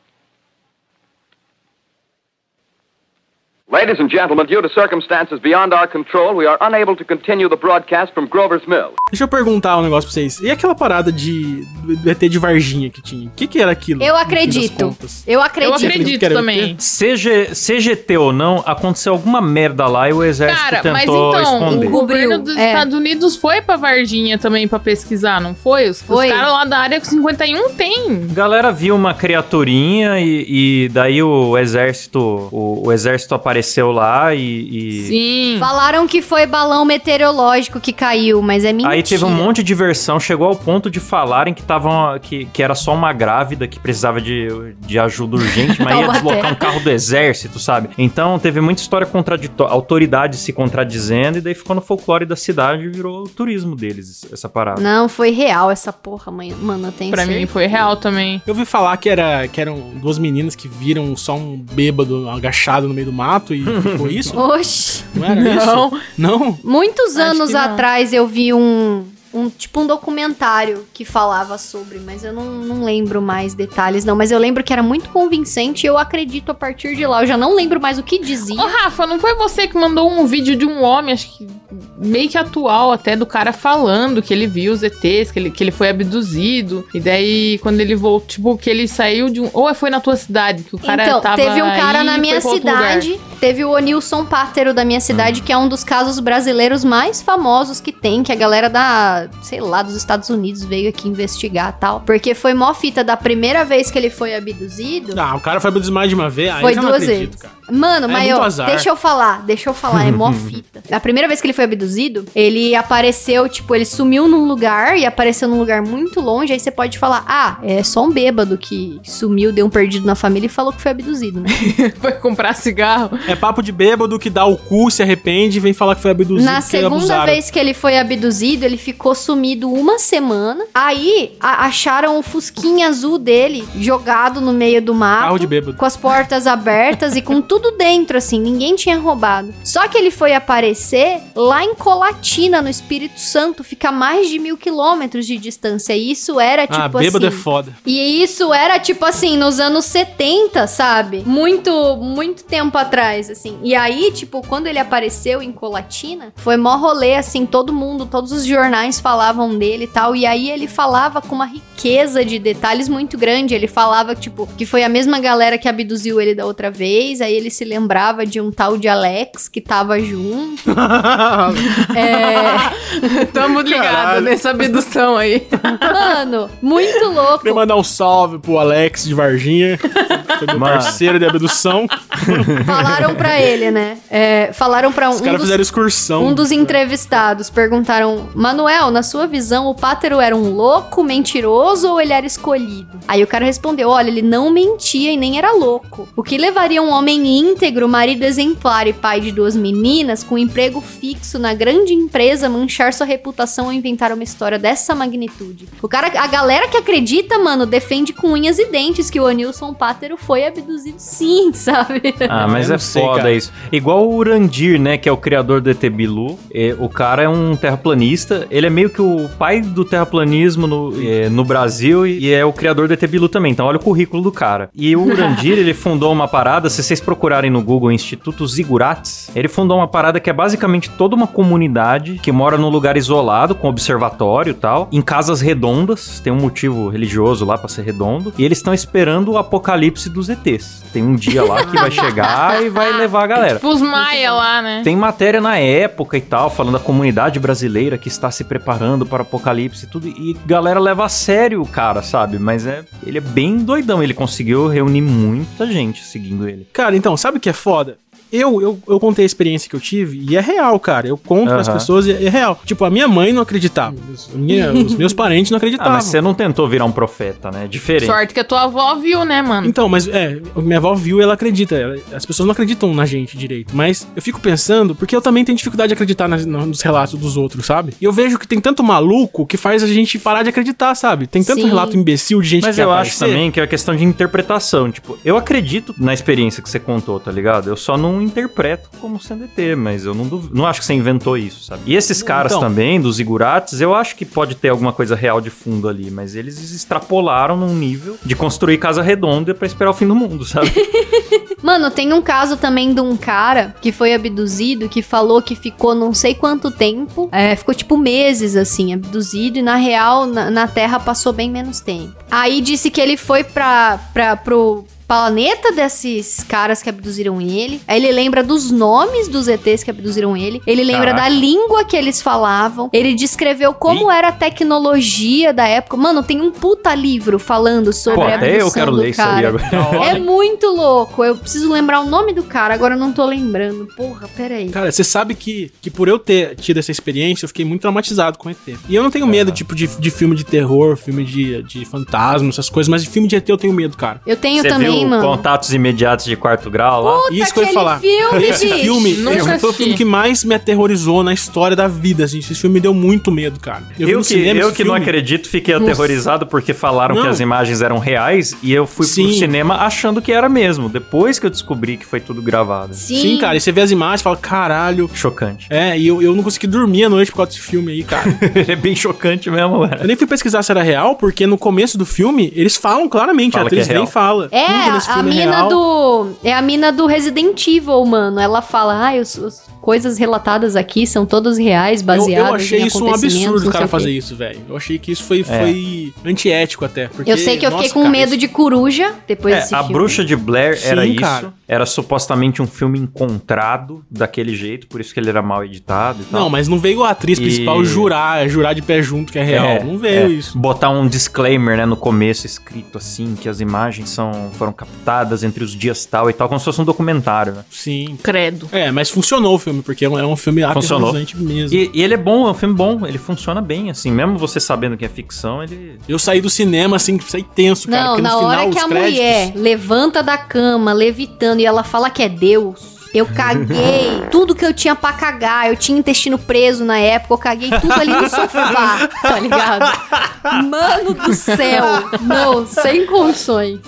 Speaker 6: Ladies and gentlemen, due to circumstances beyond our control, we are unable to continue the broadcast from Grover's Mill.
Speaker 2: Deixa eu perguntar um negócio pra vocês. E aquela parada de do ET de Varginha que tinha? O que, que era aquilo?
Speaker 4: Eu acredito. Eu
Speaker 3: Eu
Speaker 4: acredito.
Speaker 3: acredito
Speaker 2: que era
Speaker 3: também.
Speaker 1: Seja, seja ET ou não, aconteceu alguma merda lá e o exército
Speaker 3: Cara,
Speaker 1: tentou
Speaker 3: mas então,
Speaker 1: esconder.
Speaker 3: o governo dos
Speaker 4: É.
Speaker 3: Estados Unidos foi pra Varginha também pra pesquisar, não foi? Os, os
Speaker 4: Foi.
Speaker 3: caras lá da área 51 tem.
Speaker 1: Galera viu uma criaturinha e, e daí o exército o, o exército apareceu lá e, e-
Speaker 3: Sim.
Speaker 4: Falaram que foi balão meteorológico que caiu, mas é mentira.
Speaker 1: aí teve um monte de versão, chegou ao ponto de falarem que tavam, que, que era só uma grávida que precisava de, de ajuda urgente, mas ia deslocar um carro do exército, sabe? Então teve muita história contraditória, autoridades se contradizendo e daí ficou no folclore da cidade e virou o turismo deles essa parada.
Speaker 4: Não, foi real essa porra, mãe. Mano, tenho
Speaker 3: Pra mim
Speaker 4: certeza.
Speaker 3: foi real também.
Speaker 2: Eu ouvi falar que, era, que eram duas meninas que viram só um bêbado agachado no meio do mato e ficou isso?
Speaker 4: Oxi.
Speaker 2: Não era
Speaker 3: Não.
Speaker 2: isso? Não?
Speaker 4: Muitos anos atrás eu vi um, um tipo um documentário que falava sobre, mas eu não, não lembro mais detalhes, não. Mas eu lembro que era muito convincente e eu acredito a partir de lá. Eu já não lembro mais o que dizia.
Speaker 3: Ô, Rafa, não foi você que mandou um vídeo de um homem, acho que meio que atual até, do cara falando que ele viu os ETs, que ele, que ele foi abduzido. E daí, quando ele voltou, tipo, que ele saiu de um. Ou foi na tua cidade, que o cara
Speaker 4: então,
Speaker 3: tava.
Speaker 4: teve um cara
Speaker 3: aí
Speaker 4: na minha cidade Teve o Onilson Pátero da minha cidade, que é um dos casos brasileiros mais famosos que tem, que a galera da, sei lá, dos Estados Unidos veio aqui investigar tal. Porque foi mó fita da primeira vez que ele foi abduzido.
Speaker 2: Ah, o cara foi abduzido mais de uma vez, aí
Speaker 4: Foi
Speaker 2: eu
Speaker 4: duas
Speaker 2: acredito,
Speaker 4: vezes.
Speaker 2: cara.
Speaker 4: Mano,
Speaker 2: É
Speaker 4: mas
Speaker 2: azar.
Speaker 4: deixa eu falar, deixa eu falar, é mó fita. A primeira vez que ele foi abduzido, ele apareceu, tipo, ele sumiu num lugar e apareceu num lugar muito longe, aí você pode falar, ah, é só um bêbado que sumiu, deu um perdido na família e falou que foi abduzido, né?
Speaker 3: Foi comprar cigarro.
Speaker 2: É papo de bêbado que dá o cu, se arrepende e vem falar que foi abduzido
Speaker 4: Na segunda
Speaker 2: abusaram.
Speaker 4: vez que ele foi abduzido, ele ficou sumido uma semana. Aí acharam o fusquinha azul dele jogado no meio do mato.
Speaker 2: Carro de bêbado.
Speaker 4: Com as portas abertas e com tudo dentro, assim, ninguém tinha roubado. Só que ele foi aparecer lá em Colatina, no Espírito Santo, fica mais de mil quilômetros de distância. E isso era tipo
Speaker 2: ah, bêbado
Speaker 4: assim.
Speaker 2: é foda.
Speaker 4: E isso era tipo assim, nos anos 70, sabe? Muito, muito tempo atrás, assim. E aí, tipo, quando ele apareceu em Colatina, foi mó rolê, assim, todo mundo, todos os jornais falavam dele e tal. E aí ele falava com uma riqueza de detalhes muito grande. Ele falava, tipo, que foi a mesma galera que abduziu ele da outra vez. Aí ele se lembrava de um tal de Alex que tava junto. É.
Speaker 3: Tamo ligado
Speaker 2: Caralho.
Speaker 3: nessa abdução aí.
Speaker 4: Mano, muito louco.
Speaker 2: Queria mandar um salve pro Alex de Varginha. Foi parceiro de abdução.
Speaker 4: Falaram pra ele, né? É, falaram pra um,
Speaker 2: Os
Speaker 4: um
Speaker 2: caras
Speaker 4: dos
Speaker 2: fizeram excursão.
Speaker 4: Um dos entrevistados perguntaram: Manuel, na sua visão, o Pátero era um louco, mentiroso ou ele era escolhido? Aí o cara respondeu: Olha, ele não mentia e nem era louco. O que levaria um homem íntegro, marido exemplar e pai de duas meninas, com emprego fixo na grande empresa, manchar sua reputação ou inventar uma história dessa magnitude? O cara, a galera que acredita, mano, defende com unhas e dentes que o Anilson Pátero foi abduzido sim, sabe?
Speaker 1: Ah, mas é
Speaker 2: sei,
Speaker 1: foda
Speaker 2: cara.
Speaker 1: isso. Igual o Urandir, né, que é o criador do ET Bilu. É, o cara é um terraplanista. Ele é meio que o pai do terraplanismo no, é, no Brasil e, é o criador do ET Bilu também. Então olha o currículo do cara. E o Urandir, ele fundou uma parada, se vocês procurarem no Google Instituto Zigurates, ele fundou uma parada que é basicamente toda uma comunidade que mora num lugar isolado, com observatório e tal, em casas redondas. Tem um motivo religioso lá pra ser redondo. E eles estão esperando o apocalipse dos ETs. Tem um dia lá que vai chegar e vai levar a galera.
Speaker 3: Tipo os Maia lá, né?
Speaker 1: Tem matéria na época e tal, falando da comunidade brasileira que está se preparando para o apocalipse e tudo. E galera leva a sério o cara, sabe? Mas é, ele é bem doidão. Ele conseguiu reunir muita gente seguindo ele.
Speaker 2: Cara, então, sabe o que é foda? Eu, eu, eu contei a experiência que eu tive e é real, cara. Eu conto pras
Speaker 1: Aham.
Speaker 2: pessoas e é real. Tipo, a minha mãe não acreditava. Os, minha- os meus parentes não
Speaker 1: Ah,
Speaker 2: acreditavam.
Speaker 1: mas você não tentou virar um profeta, né? Diferente.
Speaker 3: Sorte que a tua avó viu, né, mano?
Speaker 2: Então, mas é, minha avó viu e ela acredita. Ela- as pessoas não acreditam na gente direito. Mas eu fico pensando, porque eu também tenho dificuldade de acreditar nas- nos relatos dos outros, sabe? E eu vejo que tem tanto maluco que faz a gente parar de acreditar, sabe? Tem tanto
Speaker 4: Sim.
Speaker 2: relato imbecil de gente
Speaker 1: Mas
Speaker 2: que
Speaker 1: eu
Speaker 2: quer
Speaker 1: acho também que é questão de interpretação. Tipo, eu acredito na experiência que você contou, tá ligado? Eu só não interpreto como sendo ET, mas eu não, duv- não acho que você inventou isso, sabe? E esses caras
Speaker 2: Então.
Speaker 1: também, dos Igurates, eu acho que pode ter alguma coisa real de fundo ali, mas eles extrapolaram num nível de construir casa redonda pra esperar o fim do mundo, sabe?
Speaker 4: Mano, tem um caso também de um cara que foi abduzido, que falou que ficou não sei quanto tempo, é, ficou tipo meses assim, abduzido, e na real, na, na Terra passou bem menos tempo. Aí disse que ele foi pra, pra, pro planeta desses caras que abduziram ele. Aí ele lembra dos nomes dos ETs que abduziram ele. Ele lembra
Speaker 1: Caraca.
Speaker 4: da língua que eles falavam. Ele descreveu como era a tecnologia da época. Mano, tem um puta livro falando sobre
Speaker 1: Pô,
Speaker 4: a abdução
Speaker 1: até eu quero
Speaker 4: do
Speaker 1: ler isso aí
Speaker 4: cara.
Speaker 1: agora.
Speaker 4: É muito louco. Eu preciso lembrar o nome do cara, agora eu não tô lembrando. Porra, peraí.
Speaker 2: Cara, você sabe que, que por eu ter tido essa experiência, eu fiquei muito traumatizado com ET. E eu não tenho medo, tipo, de, de filme de terror, filme de, de fantasma, essas coisas, mas de filme de ET eu tenho medo, cara.
Speaker 4: Eu tenho
Speaker 1: Você
Speaker 4: também,
Speaker 1: viu
Speaker 4: mano.
Speaker 1: Contatos Imediatos de Quarto Grau lá?
Speaker 4: Puta,
Speaker 2: Isso que eu ia falar.
Speaker 4: filme,
Speaker 2: Esse
Speaker 4: bicho.
Speaker 2: filme
Speaker 3: Nunca
Speaker 2: foi o filme que mais me aterrorizou na história da vida, assim. Esse filme me deu muito medo, cara. vi
Speaker 1: Eu,
Speaker 2: no
Speaker 1: que,
Speaker 2: cinema
Speaker 1: eu que não
Speaker 2: filme.
Speaker 1: acredito, fiquei aterrorizado porque falaram
Speaker 2: Não.
Speaker 1: que as imagens eram reais e eu fui
Speaker 2: Sim.
Speaker 1: pro cinema achando que era mesmo. Depois que eu descobri que foi tudo gravado.
Speaker 4: Sim.
Speaker 2: Sim, cara, e você vê as imagens e fala, caralho.
Speaker 1: Chocante.
Speaker 2: É, e eu, eu não consegui dormir à noite por causa desse filme aí, cara.
Speaker 1: Ele é bem chocante mesmo,
Speaker 2: Eu
Speaker 1: velho.
Speaker 2: nem fui pesquisar se era real, porque no começo do filme, eles falam claramente,
Speaker 1: Fala
Speaker 2: a atriz
Speaker 1: é
Speaker 2: nem fala.
Speaker 4: É,
Speaker 2: Que nesse
Speaker 4: a
Speaker 2: filme
Speaker 4: mina
Speaker 2: real.
Speaker 4: do. É a mina do Resident Evil, mano. Ela fala, ai, os, os coisas relatadas aqui são todas reais,
Speaker 2: Eu,
Speaker 4: baseadas
Speaker 2: eu achei
Speaker 4: em
Speaker 2: isso um absurdo o cara fazer isso, velho. Eu achei que isso foi, foi antiético até. Porque,
Speaker 4: Eu sei que eu fiquei
Speaker 2: nossa,
Speaker 4: com
Speaker 2: cara,
Speaker 4: medo
Speaker 2: isso-
Speaker 4: de coruja depois
Speaker 1: É,
Speaker 4: desse
Speaker 1: a
Speaker 4: filme.
Speaker 1: Bruxa de Blair
Speaker 2: Sim,
Speaker 1: era isso.
Speaker 2: cara.
Speaker 1: Era supostamente um filme encontrado daquele jeito, por isso que ele era mal editado e tal.
Speaker 2: Não, mas não veio a atriz
Speaker 1: E-
Speaker 2: principal jurar, jurar de pé junto que é real.
Speaker 1: É,
Speaker 2: não veio
Speaker 1: é.
Speaker 2: isso.
Speaker 1: Botar um disclaimer, né, no começo escrito assim, que as imagens são, foram captadas entre os dias tal e tal, como se fosse um documentário, né?
Speaker 2: Sim.
Speaker 3: Credo.
Speaker 2: É, mas funcionou o filme, porque é um é um filme
Speaker 1: Funcionou.
Speaker 2: aterrorizante mesmo.
Speaker 1: E, e ele é bom, é um filme bom, ele funciona bem, assim, mesmo você sabendo que é ficção, ele...
Speaker 2: Eu saí do cinema, assim, saí tenso, cara.
Speaker 4: Não,
Speaker 2: porque no
Speaker 4: na
Speaker 2: final,
Speaker 4: hora que
Speaker 2: os
Speaker 4: a
Speaker 2: créditos-
Speaker 4: mulher levanta da cama, levitando, e ela fala que é Deus. Eu caguei tudo que eu tinha pra cagar. Eu tinha intestino preso na época. Eu caguei tudo ali no sofá, tá ligado? Mano do céu. Não, sem condições.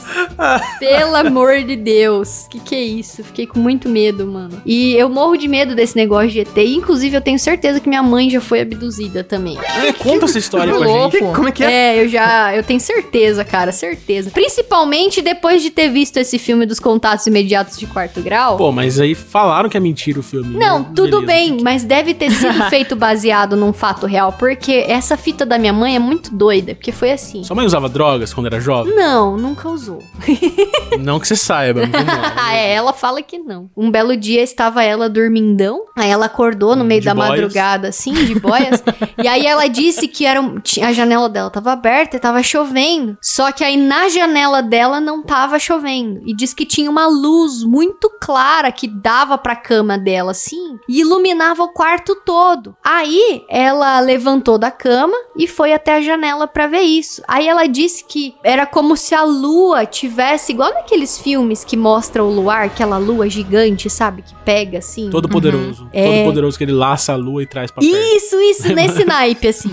Speaker 4: Pelo amor de Deus. Que que é isso? Fiquei com muito medo, mano. E eu morro de medo desse negócio de ET. Inclusive, eu tenho certeza que minha mãe já foi abduzida também.
Speaker 2: É, conta essa história pra gente.
Speaker 1: Como é que é?
Speaker 4: É, eu já. Eu tenho certeza, cara, certeza. Principalmente depois de ter visto esse filme dos contatos imediatos de quarto grau.
Speaker 2: Pô, mas aí falaram que é mentira o filme.
Speaker 4: Não,
Speaker 2: né?
Speaker 4: tudo
Speaker 2: Beleza.
Speaker 4: bem, mas deve ter sido feito baseado num fato real, porque essa fita da minha mãe é muito doida, porque foi assim.
Speaker 2: Sua mãe usava drogas quando era jovem?
Speaker 4: Não, nunca usou.
Speaker 2: não que você saiba. Não,
Speaker 4: Ah, é, ela fala que não. Um belo dia estava ela dormindão, aí ela acordou no meio
Speaker 2: De
Speaker 4: da
Speaker 2: boias.
Speaker 4: madrugada, assim, de boias, e aí ela disse que era um- a janela dela tava aberta e tava chovendo. Só que aí na janela dela não tava chovendo. E diz que tinha uma luz muito clara que dava pra cama dela, assim, e iluminava o quarto todo. Aí ela levantou da cama e foi até a janela pra ver isso. Aí ela disse que era como se a lua tivesse, igual naqueles filmes que mostra o luar, aquela lua gigante, sabe? Que pega assim.
Speaker 2: Todo poderoso.
Speaker 4: É.
Speaker 2: Todo poderoso que ele laça a lua e traz pra perto.
Speaker 4: Isso, isso, nesse naipe, assim.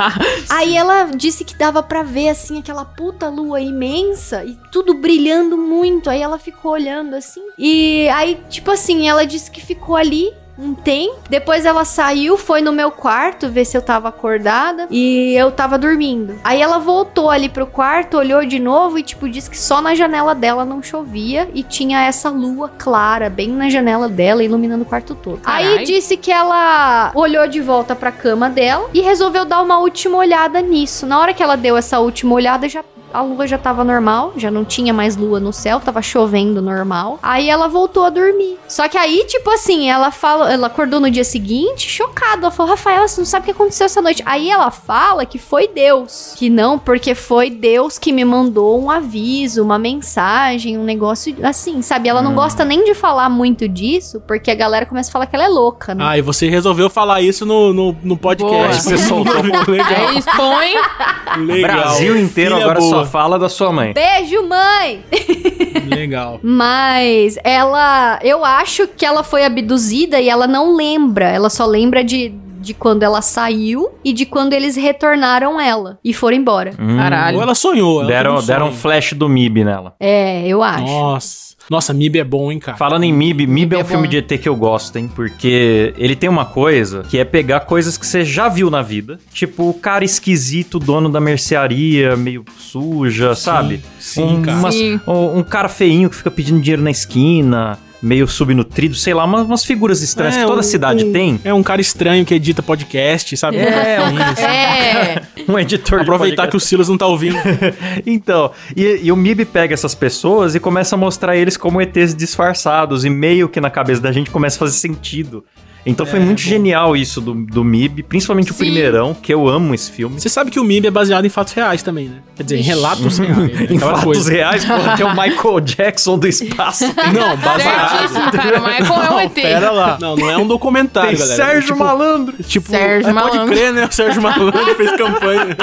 Speaker 4: Aí ela disse que dava pra ver, assim, aquela puta lua imensa e tudo brilhando muito. Aí ela ficou olhando, assim. E aí, tipo assim, ela disse que ficou ali um tempo. Depois ela saiu, foi no meu quarto ver se eu tava acordada e eu tava dormindo. Aí ela voltou ali pro quarto, olhou de novo e, tipo, disse que só na janela dela não chovia e tinha essa lua clara bem na janela dela, iluminando o quarto todo. Aí
Speaker 3: Carai.
Speaker 4: disse que ela olhou de volta pra cama dela e resolveu dar uma última olhada nisso. Na hora que ela deu essa última olhada, já a lua já tava normal, já não tinha mais lua no céu, tava chovendo normal. Aí ela voltou a dormir. Só que aí, tipo assim, ela fala, ela acordou no dia seguinte, chocada. Ela falou: "Rafael, você não sabe o que aconteceu essa noite?". Aí ela fala que foi Deus, que não, porque foi Deus que me mandou um aviso, uma mensagem, um negócio assim, sabe? Ela não gosta nem de falar muito disso, porque a galera começa a falar que ela é louca, né?
Speaker 2: Ah, e você resolveu falar isso no, no, no podcast.
Speaker 3: Boa.
Speaker 1: Você soltou.
Speaker 2: legal,
Speaker 3: Aí expõe.
Speaker 2: legal.
Speaker 1: Brasil inteiro
Speaker 2: Filha
Speaker 1: agora
Speaker 2: boa.
Speaker 1: só fala da sua mãe.
Speaker 4: Beijo, mãe!
Speaker 2: Legal.
Speaker 4: Mas ela. Eu acho que ela foi abduzida e ela não lembra. Ela só lembra de, de quando ela saiu e de quando eles retornaram ela e foram embora.
Speaker 1: Hum,
Speaker 3: Caralho.
Speaker 2: Ou ela sonhou. Ela
Speaker 1: Deram,
Speaker 2: um
Speaker 1: deram um flash do MIB nela.
Speaker 4: É, eu acho.
Speaker 2: Nossa. Nossa, MIB é bom, hein, cara.
Speaker 1: Falando em MIB, MIB é um
Speaker 3: é
Speaker 1: filme
Speaker 3: bom.
Speaker 1: de ET que eu gosto, hein? Porque ele tem uma coisa que é pegar coisas que você já viu na vida. Tipo, o cara esquisito, dono da mercearia, meio suja, sabe?
Speaker 2: sim,
Speaker 1: um,
Speaker 2: cara.
Speaker 1: umas-
Speaker 3: Sim.
Speaker 1: um, um cara feinho que fica pedindo dinheiro na esquina, meio subnutrido, sei lá, umas, umas figuras estranhas que toda
Speaker 2: um-
Speaker 1: cidade
Speaker 2: um-
Speaker 1: tem.
Speaker 2: É um cara estranho que edita podcast, sabe?
Speaker 1: É, um-
Speaker 2: Isso.
Speaker 3: É.
Speaker 1: Um editor
Speaker 2: Aproveitar que o Silas não tá ouvindo.
Speaker 1: então, e, e o MIB pega essas pessoas e começa a mostrar eles como ETs disfarçados, e meio que na cabeça da gente começa a fazer sentido. Então foi
Speaker 2: É,
Speaker 1: muito
Speaker 2: bom.
Speaker 1: genial isso do, do MIB, principalmente o
Speaker 3: Sim.
Speaker 1: primeirão, que eu amo esse filme.
Speaker 2: Você sabe que o MIB é baseado em fatos reais também, né? Quer dizer, em relatos reais. né?
Speaker 1: Em fatos
Speaker 2: coisa.
Speaker 1: reais, porra, tem o Michael Jackson do espaço.
Speaker 2: Não, baseado.
Speaker 3: Cara. Mas qual é o ET?
Speaker 1: Pera lá.
Speaker 2: Não, não é um documentário,
Speaker 1: Tem
Speaker 2: galera.
Speaker 1: Sérgio
Speaker 2: tipo,
Speaker 1: Malandro.
Speaker 2: Tipo,
Speaker 3: Sérgio
Speaker 2: é, pode
Speaker 3: Malandro.
Speaker 2: crer, né? O Sérgio Malandro fez campanha.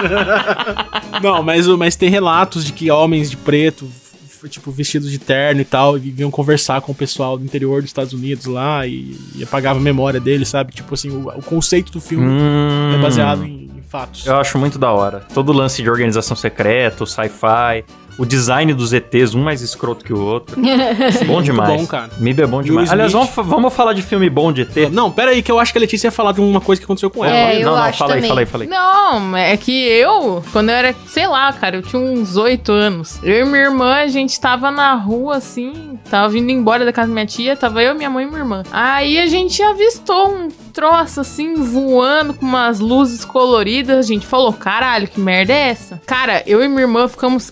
Speaker 2: Não, mas, o- mas tem relatos de que homens de preto, tipo, vestidos de terno e tal, e vinham conversar com o pessoal do interior dos Estados Unidos lá e, e apagava a memória deles, sabe? Tipo assim, o, o conceito do filme
Speaker 1: Hum,
Speaker 2: é baseado em, em fatos.
Speaker 1: Eu acho muito da hora. Todo lance de organização secreta, sci-fi, o design dos ETs, um mais escroto que o outro. bom demais.
Speaker 2: bom, cara.
Speaker 1: MIB é bom demais. Aliás, vamos, vamos falar de filme bom de ET?
Speaker 2: Não, pera aí, que eu acho que a Letícia ia falar de uma coisa que aconteceu com ela.
Speaker 4: É, eu
Speaker 1: não, não,
Speaker 4: acho
Speaker 1: fala aí,
Speaker 4: também.
Speaker 1: fala aí, fala aí.
Speaker 3: Não, é que eu, quando eu era, sei lá, cara, eu tinha uns oito anos. Eu e minha irmã, a gente tava na rua, assim, tava vindo embora da casa da minha tia, tava eu, minha mãe e minha irmã. Aí a gente avistou um troço, assim, voando com umas luzes coloridas. A gente falou, caralho, que merda é essa? Cara, eu e minha irmã ficamos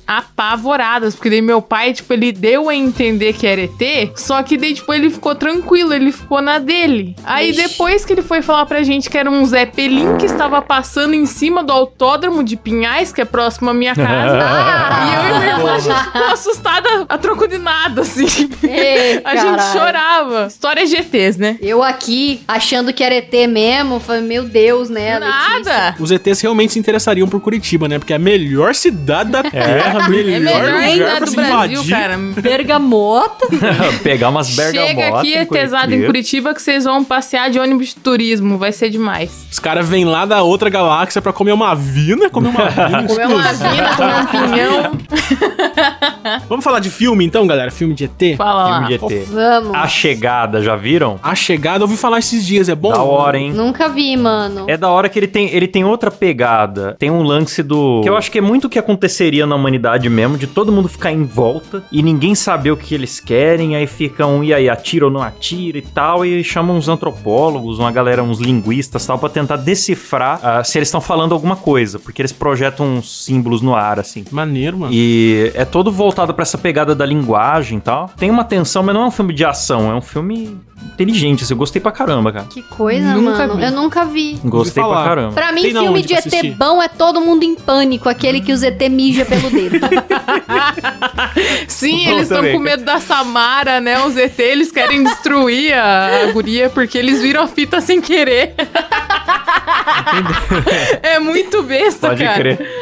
Speaker 3: apavoradas, porque daí meu pai, tipo, ele deu a entender que era ET, só que daí, tipo, ele ficou tranquilo, ele ficou na dele. Aí
Speaker 4: Ixi.
Speaker 3: depois que ele foi falar pra gente que era um Zé Pelim que estava passando em cima do autódromo de Pinhais, que é próximo à minha casa.
Speaker 4: Ah,
Speaker 3: E eu e minha irmã, a gente ficou assustada a troco de nada, assim.
Speaker 4: Ei,
Speaker 3: a gente chorava. História GTs, né?
Speaker 4: Eu aqui, achando que era ET mesmo, falei, meu Deus, né? Letícia?
Speaker 3: Nada.
Speaker 2: Os ETs realmente se interessariam por Curitiba, né? Porque é a melhor cidade da Terra,
Speaker 3: É
Speaker 2: melhor,
Speaker 3: melhor
Speaker 2: lugar
Speaker 3: ainda do Brasil,
Speaker 2: invadir.
Speaker 3: cara.
Speaker 4: Bergamota.
Speaker 1: Pegar umas bergamotas.
Speaker 3: Chega aqui, é pesado em Curitiba, que vocês vão passear de ônibus de turismo. Vai ser demais.
Speaker 2: Os caras vêm lá da outra galáxia pra comer uma vina, comer uma vina.
Speaker 3: Comer uma vina, comer um pinhão.
Speaker 2: Vamos falar de filme então, galera? Filme de ET?
Speaker 3: Fala lá.
Speaker 1: Filme de ET.
Speaker 4: Vamos.
Speaker 1: A Chegada, já viram?
Speaker 2: A Chegada, eu ouvi falar esses dias, é bom?
Speaker 1: Da hora, hein?
Speaker 4: Nunca vi, mano.
Speaker 1: É da hora que ele tem, ele tem outra pegada. Tem um lance do. Que eu acho que é muito o que aconteceria na humanidade mesmo, de todo mundo ficar em volta e ninguém saber o que eles querem, aí fica um, e aí, atira ou não atira e tal, e chamam uns antropólogos, uma galera, uns linguistas tal, pra tentar decifrar ah, se eles estão falando alguma coisa, porque eles projetam uns símbolos no ar, assim.
Speaker 2: Maneiro, mano.
Speaker 1: E é todo voltado pra essa pegada da linguagem e tal. Tem uma tensão, mas não é um filme de ação, é um filme inteligente. Assim, eu gostei pra caramba, cara.
Speaker 4: Que coisa,
Speaker 3: Nunca
Speaker 4: mano.
Speaker 3: vi.
Speaker 4: Eu nunca vi.
Speaker 1: Gostei pra caramba.
Speaker 4: Pra mim,
Speaker 2: Tem
Speaker 4: filme de ET
Speaker 2: assistir?
Speaker 4: bom é todo mundo em pânico, aquele que os ET mija pelo dedo.
Speaker 3: Sim, eles estão com medo da Samara, né? Os ET, eles querem destruir a, a guria porque eles viram a fita sem querer. é muito besta,
Speaker 1: Pode
Speaker 3: cara.
Speaker 1: crer.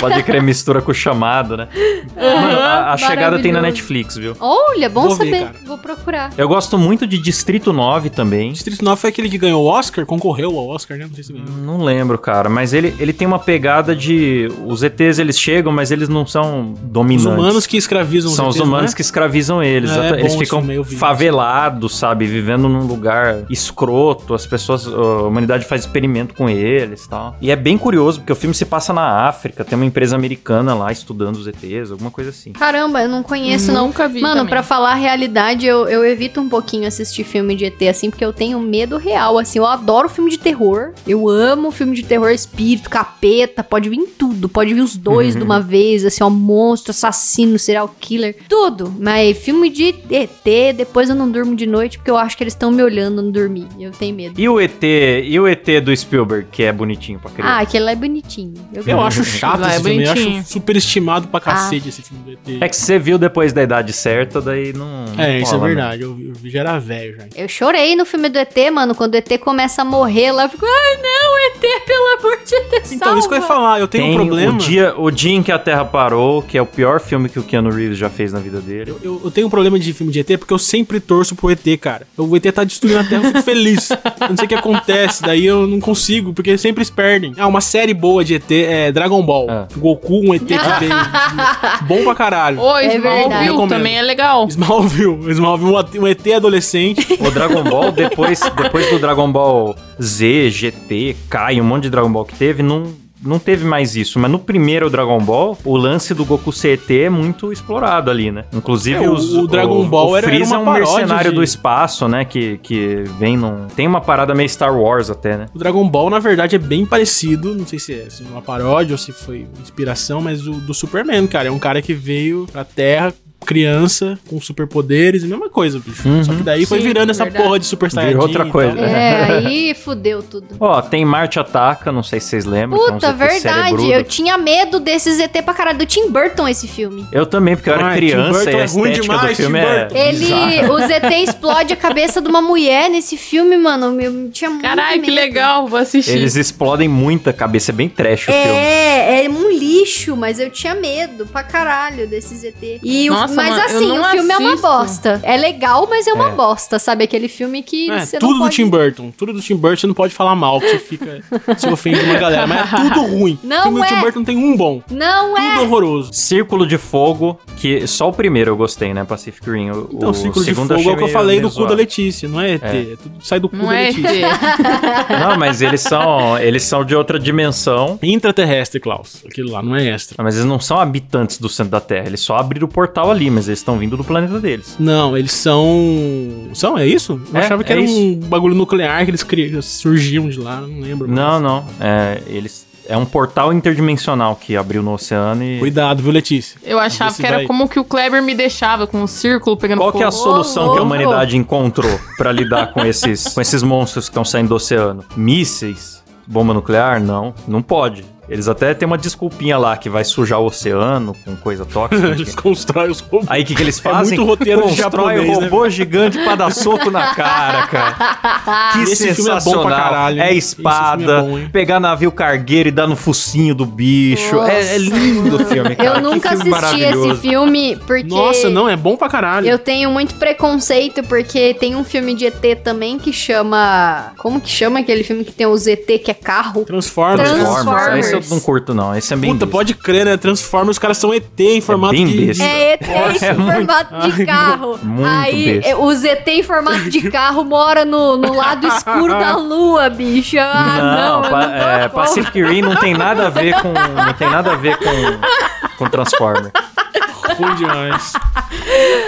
Speaker 1: Pode crer, mistura com o chamado, né? Mano, a, a chegada tem na. Netflix, viu?
Speaker 4: Olha, bom
Speaker 2: Vou ver,
Speaker 4: saber.
Speaker 2: cara.
Speaker 4: Vou procurar.
Speaker 1: Eu gosto muito de Distrito 9 também.
Speaker 2: Distrito 9 foi aquele que ganhou o Oscar, concorreu ao Oscar, né? Não sei se ganhou.
Speaker 1: Não lembro, cara, mas ele, ele tem uma pegada de. Os ETs eles chegam, mas eles não são
Speaker 2: Os
Speaker 1: dominantes.
Speaker 2: humanos que escravizam
Speaker 1: São os
Speaker 2: ETs,
Speaker 1: humanos
Speaker 2: né?
Speaker 1: que escravizam eles.
Speaker 2: É, é
Speaker 1: eles
Speaker 2: bom
Speaker 1: ficam favelados, sabe? Vivendo num lugar escroto. As pessoas. A humanidade faz experimento com eles e tal. E é bem curioso, porque o filme se passa na África. Tem uma empresa americana lá estudando os ETs, alguma coisa assim.
Speaker 4: Caramba, eu não conheço, não.
Speaker 3: Nunca vi
Speaker 4: Mano, pra falar a realidade, eu, eu evito um pouquinho assistir filme de ET, assim, porque eu tenho medo real, assim. Eu adoro filme de terror. Eu amo filme de terror, espírito, capeta, pode vir tudo. Pode vir os dois de uma vez, assim, ó, monstro, assassino, serial killer, tudo. Mas filme de ET, depois eu não durmo de noite, porque eu acho que eles estão me olhando no dormir. Eu tenho medo.
Speaker 1: E o ET, e o ET do Spielberg, que é bonitinho pra criança?
Speaker 4: Ah, aquele lá é bonitinho. Eu
Speaker 2: Eu acho chato
Speaker 3: Lá é
Speaker 2: esse filme, eu
Speaker 3: bonitinho.
Speaker 2: acho superestimado pra cacete esse filme do ET.
Speaker 1: É que você viu depois da idade certa, daí não. não
Speaker 2: É, isso é
Speaker 1: né?
Speaker 2: verdade. Eu, vi- eu vi- já era velho já.
Speaker 4: Eu chorei no filme do ET, mano. Quando o ET começa a morrer lá, eu fico, ai não, ET, pelo amor de Deus.
Speaker 2: Então, isso que eu ia falar, eu tenho
Speaker 1: Tem
Speaker 2: um problema.
Speaker 1: O dia, o dia em que a Terra parou, que é o pior filme que o Keanu Reeves já fez na vida dele.
Speaker 2: Eu, eu- eu tenho um problema de filme de ET porque eu sempre torço pro ET, cara. O ET tá destruindo a Terra, eu fico feliz. Eu não sei o que acontece, daí eu não consigo, porque sempre eles perdem. Ah, uma série boa de ET é Dragon Ball.
Speaker 1: Ah.
Speaker 2: Goku, um ET que veio. Bom pra caralho.
Speaker 3: Ô,
Speaker 4: É.
Speaker 3: Smallville também é legal.
Speaker 2: Smallville, Smallville, um um ET adolescente.
Speaker 1: O Dragon Ball, depois, depois do Dragon Ball Z, GT, Kai, um monte de Dragon Ball que teve, não, não teve mais isso. Mas no primeiro Dragon Ball, o lance do Goku CET é muito explorado ali, né? Inclusive
Speaker 2: É, o-
Speaker 1: os,
Speaker 2: o Dragon Ball
Speaker 1: o
Speaker 2: era-
Speaker 1: Freeza é um mercenário
Speaker 2: de-
Speaker 1: do espaço, né? Que, que vem num... Tem uma parada meio Star Wars até, né?
Speaker 2: O Dragon Ball, na verdade, é bem parecido. Não sei se é se é uma paródia ou se foi inspiração, mas o do Superman, cara. É um cara que veio pra Terra, criança, com superpoderes, a mesma coisa, bicho.
Speaker 1: Uhum.
Speaker 2: Só que daí foi
Speaker 3: Sim,
Speaker 2: virando essa
Speaker 3: verdade.
Speaker 2: porra de Super Saiyajin.
Speaker 1: Virou outra
Speaker 2: e
Speaker 1: coisa.
Speaker 2: tal.
Speaker 4: É, aí fudeu tudo.
Speaker 1: Ó, tem Marte Ataca, não sei se vocês lembram. que é um
Speaker 4: Puta, verdade. Eu tinha medo desses ET pra caralho. Do Tim Burton esse filme.
Speaker 1: Eu também, porque eu era
Speaker 2: Ai, Tim
Speaker 1: criança
Speaker 2: Burton
Speaker 1: e a
Speaker 2: é ruim
Speaker 1: estética
Speaker 2: demais,
Speaker 1: do filme
Speaker 2: Tim
Speaker 1: é.
Speaker 4: Ele,
Speaker 1: bizarra.
Speaker 4: o ZT explode a cabeça de uma mulher nesse filme, mano. Eu tinha muito
Speaker 3: Caralho, que legal, vou assistir.
Speaker 1: Eles explodem muita cabeça, é bem trash o filme.
Speaker 4: É, é um lixo, mas eu tinha medo pra caralho desses ET. E o,
Speaker 3: Nossa,
Speaker 4: mas
Speaker 3: mano, eu
Speaker 4: assim,
Speaker 3: não
Speaker 4: o filme é uma
Speaker 3: assisto.
Speaker 4: bosta. É legal, mas é uma
Speaker 1: É.
Speaker 4: bosta, sabe? Aquele filme que
Speaker 2: É,
Speaker 4: você
Speaker 2: tudo
Speaker 4: não
Speaker 2: do
Speaker 4: pode...
Speaker 2: Tim Burton. Tudo do Tim Burton você não pode falar mal, que você fica. se ofende uma galera. Mas é tudo ruim.
Speaker 4: Não
Speaker 2: o filme do
Speaker 4: é.
Speaker 2: Tim Burton tem um bom.
Speaker 4: Não
Speaker 2: Tudo
Speaker 4: é!
Speaker 2: horroroso.
Speaker 1: Círculo de Fogo, que só o primeiro eu gostei, né? Pacific Rim. O,
Speaker 2: Então, o círculo de fogo é o que eu falei do cu da. Letícia, não é ET.
Speaker 1: É.
Speaker 2: É. tudo sai do cu
Speaker 3: Não
Speaker 2: da
Speaker 3: é
Speaker 2: Letícia.
Speaker 3: ET.
Speaker 1: Não, mas eles são, eles são de outra dimensão.
Speaker 2: Intraterrestre, Klaus. Aquilo lá, não é extra.
Speaker 1: Mas eles não são habitantes do centro da Terra. Eles só abriram o portal ali, mas eles estão vindo do planeta deles.
Speaker 2: Não, eles são. São, é isso? Eu
Speaker 1: É,
Speaker 2: achava que
Speaker 1: é
Speaker 2: era
Speaker 1: isso.
Speaker 2: um bagulho nuclear que eles cri... surgiam de lá, não lembro. mais.
Speaker 1: Não, não. É, eles, é um portal interdimensional que abriu no oceano e.
Speaker 2: Cuidado, viu, Letícia?
Speaker 3: Eu achava que era
Speaker 2: vai-
Speaker 3: como que o Kleber me deixava, com o círculo pegando
Speaker 1: Qual que é a solução que a humanidade encontrou pra lidar com esses, com esses monstros que estão saindo do oceano? Mísseis? Bomba nuclear? Não, não pode. Eles até têm uma desculpinha lá que vai sujar o oceano com coisa tóxica.
Speaker 2: Eles constroem os robôs.
Speaker 1: Aí o que, que eles
Speaker 2: É
Speaker 1: fazem?
Speaker 2: muito roteiro de
Speaker 1: Constrói
Speaker 2: japonês,
Speaker 1: um
Speaker 2: né,
Speaker 1: robô gigante pra dar soco na cara, cara. Que
Speaker 2: Esse filme é bom
Speaker 1: sensacional.
Speaker 2: pra caralho.
Speaker 1: É
Speaker 2: Esse filme
Speaker 1: espada,
Speaker 2: é bom,
Speaker 1: pegar navio cargueiro e dar no focinho do bicho. É, é lindo o filme, cara.
Speaker 4: Eu nunca
Speaker 1: filme
Speaker 4: assisti esse filme porque...
Speaker 2: Nossa, não, é bom pra caralho.
Speaker 4: Eu tenho muito preconceito porque tem um filme de ET também que chama... Como que chama aquele filme que tem os ET que é carro?
Speaker 2: Transformers.
Speaker 4: Trans-
Speaker 1: Transformers. Esse eu
Speaker 4: Transformers.
Speaker 1: não curto, não. Esse é bem
Speaker 2: Puta,
Speaker 1: besta.
Speaker 2: pode crer, né? Transformers, os caras são ET em formato
Speaker 1: bem
Speaker 2: de...
Speaker 1: besta.
Speaker 4: É ET
Speaker 1: É
Speaker 4: em
Speaker 1: muito-
Speaker 4: formato de
Speaker 2: Ai,
Speaker 4: carro.
Speaker 1: muito
Speaker 4: Aí
Speaker 1: besta.
Speaker 4: é, os ET em formato de carro mora no, no lado escuro da lua, bicho. Ah, não,
Speaker 1: não,
Speaker 4: eu
Speaker 1: pa-
Speaker 4: não
Speaker 1: é, Pacific Rim não tem nada a ver com não tem nada a ver com com Transformer.
Speaker 2: Ruim demais.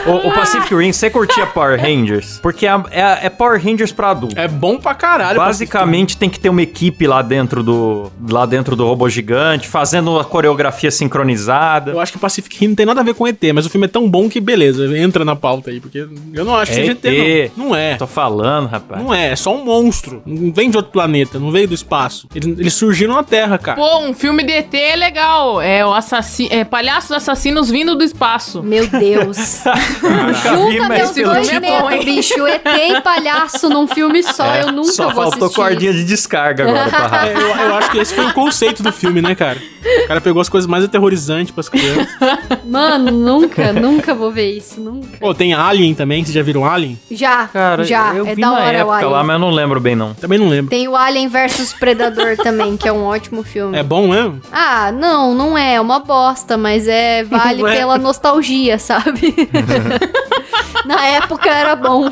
Speaker 1: O, o Pacific Rim, você curtia Power Rangers? Porque é, é- é Power Rangers pra adulto.
Speaker 2: É bom pra caralho.
Speaker 1: Basicamente tem que ter uma equipe lá dentro do lá dentro do robô gigante, fazendo a coreografia sincronizada.
Speaker 2: Eu acho que Pacific Rim não tem nada a ver com ET, mas o filme é tão bom que beleza, entra na pauta aí, porque eu não acho que
Speaker 1: É
Speaker 2: seja
Speaker 1: ET.
Speaker 2: ET, não. Não é.
Speaker 1: Tô falando, rapaz.
Speaker 2: Não é, é só um monstro. Não vem de outro planeta, não veio do espaço. Eles, eles surgiram na Terra, cara.
Speaker 3: Pô, um filme de ET é legal. É o assassino. É palhaços assassinos vindo do espaço.
Speaker 4: Meu Deus. Junta meus dois
Speaker 3: é
Speaker 4: medos, bicho. ET e palhaço num filme só.
Speaker 1: É,
Speaker 4: eu nunca
Speaker 1: Só
Speaker 4: vou
Speaker 1: faltou
Speaker 4: assistir.
Speaker 1: cordinha de descarga agora pra
Speaker 2: É, eu, eu acho que esse foi o conceito do filme, né, cara? O cara pegou as coisas mais aterrorizantes pras crianças.
Speaker 4: Mano, nunca, nunca vou ver isso. Nunca.
Speaker 2: Pô, tem Alien também, vocês já viram Alien?
Speaker 4: Já,
Speaker 1: Cara,
Speaker 4: já.
Speaker 1: eu
Speaker 4: é
Speaker 1: vi
Speaker 4: da
Speaker 1: na
Speaker 4: hora o
Speaker 1: época
Speaker 4: Alien.
Speaker 1: lá, mas eu não lembro bem não.
Speaker 2: Também não lembro.
Speaker 4: Tem o Alien versus Predador também, que é um ótimo filme.
Speaker 2: É bom mesmo?
Speaker 4: Ah, não, não é. É uma bosta, mas é vale
Speaker 2: Não é.
Speaker 4: Nostalgia, sabe? Na época era bom.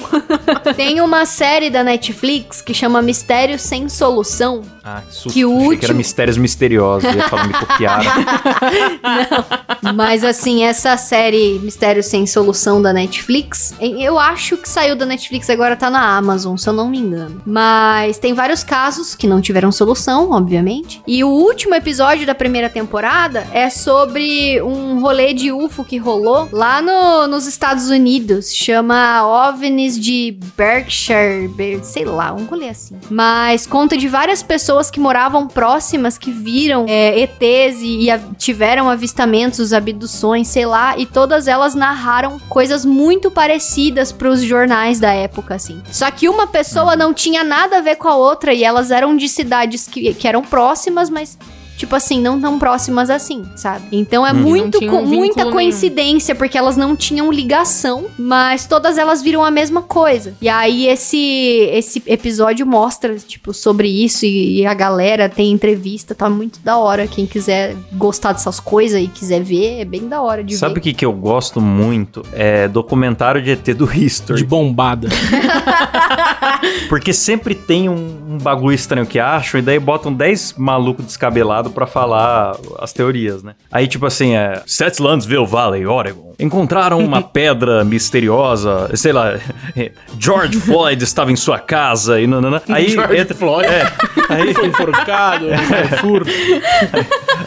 Speaker 4: Tem uma série da Netflix que chama Mistério Sem Solução.
Speaker 1: Ah, que susto.
Speaker 4: Que o
Speaker 1: Achei que
Speaker 4: último-
Speaker 1: era mistérios misteriosos. Eu ia falar, me copiaram.
Speaker 4: Mas assim, essa série Mistério Sem Solução da Netflix, eu acho que saiu da Netflix, agora tá na Amazon, se eu não me engano. Mas tem vários casos que não tiveram solução, obviamente. E o último episódio da primeira temporada é sobre um rolê de UFO que rolou lá no- nos Estados Unidos. Chama OVNIs de Berkshire, Ber- sei lá, um rolê assim. Mas conta de várias pessoas que moravam próximas que viram é, ETs e, e a- tiveram avistamentos, abduções, sei lá, e todas elas narraram coisas muito parecidas pros jornais da época, assim. Só que uma pessoa não tinha nada a ver com a outra e elas eram de cidades que, que eram próximas, mas. Tipo assim, não tão próximas assim, sabe? Então é.
Speaker 3: Não
Speaker 4: muito, co- muita
Speaker 3: nenhum.
Speaker 4: coincidência, porque elas não tinham ligação, mas todas elas viram a mesma coisa. E aí esse, esse episódio mostra, tipo, sobre isso e, e a galera tem entrevista, tá muito da hora. Quem quiser gostar dessas coisas e quiser ver, é bem da hora de
Speaker 1: Sabe o
Speaker 4: ver.
Speaker 1: que, que eu gosto muito? É documentário de ET do
Speaker 2: De
Speaker 1: History.
Speaker 2: bombada.
Speaker 1: Porque sempre tem um, um bagulho estranho que acham e daí botam 10 malucos descabelados pra falar as teorias, né? Aí, tipo assim, é... Setlandsville Valley, Oregon. Encontraram uma pedra misteriosa, sei lá... George Floyd estava em sua casa e nanana. Aí
Speaker 2: George
Speaker 1: entra...
Speaker 2: Floyd.
Speaker 1: É, aí,
Speaker 2: Foi enforcado, é, furo.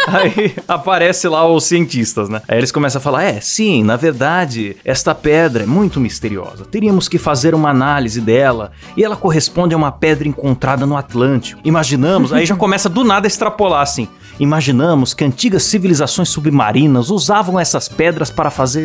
Speaker 1: Aí aparece lá os cientistas, né? Aí eles começam a falar: é, sim, na verdade, esta pedra é muito misteriosa. Teríamos que fazer uma análise dela e ela corresponde a uma pedra encontrada no Atlântico. Imaginamos, aí já começa do nada a extrapolar assim. Imaginamos que antigas civilizações submarinas usavam essas pedras para fazer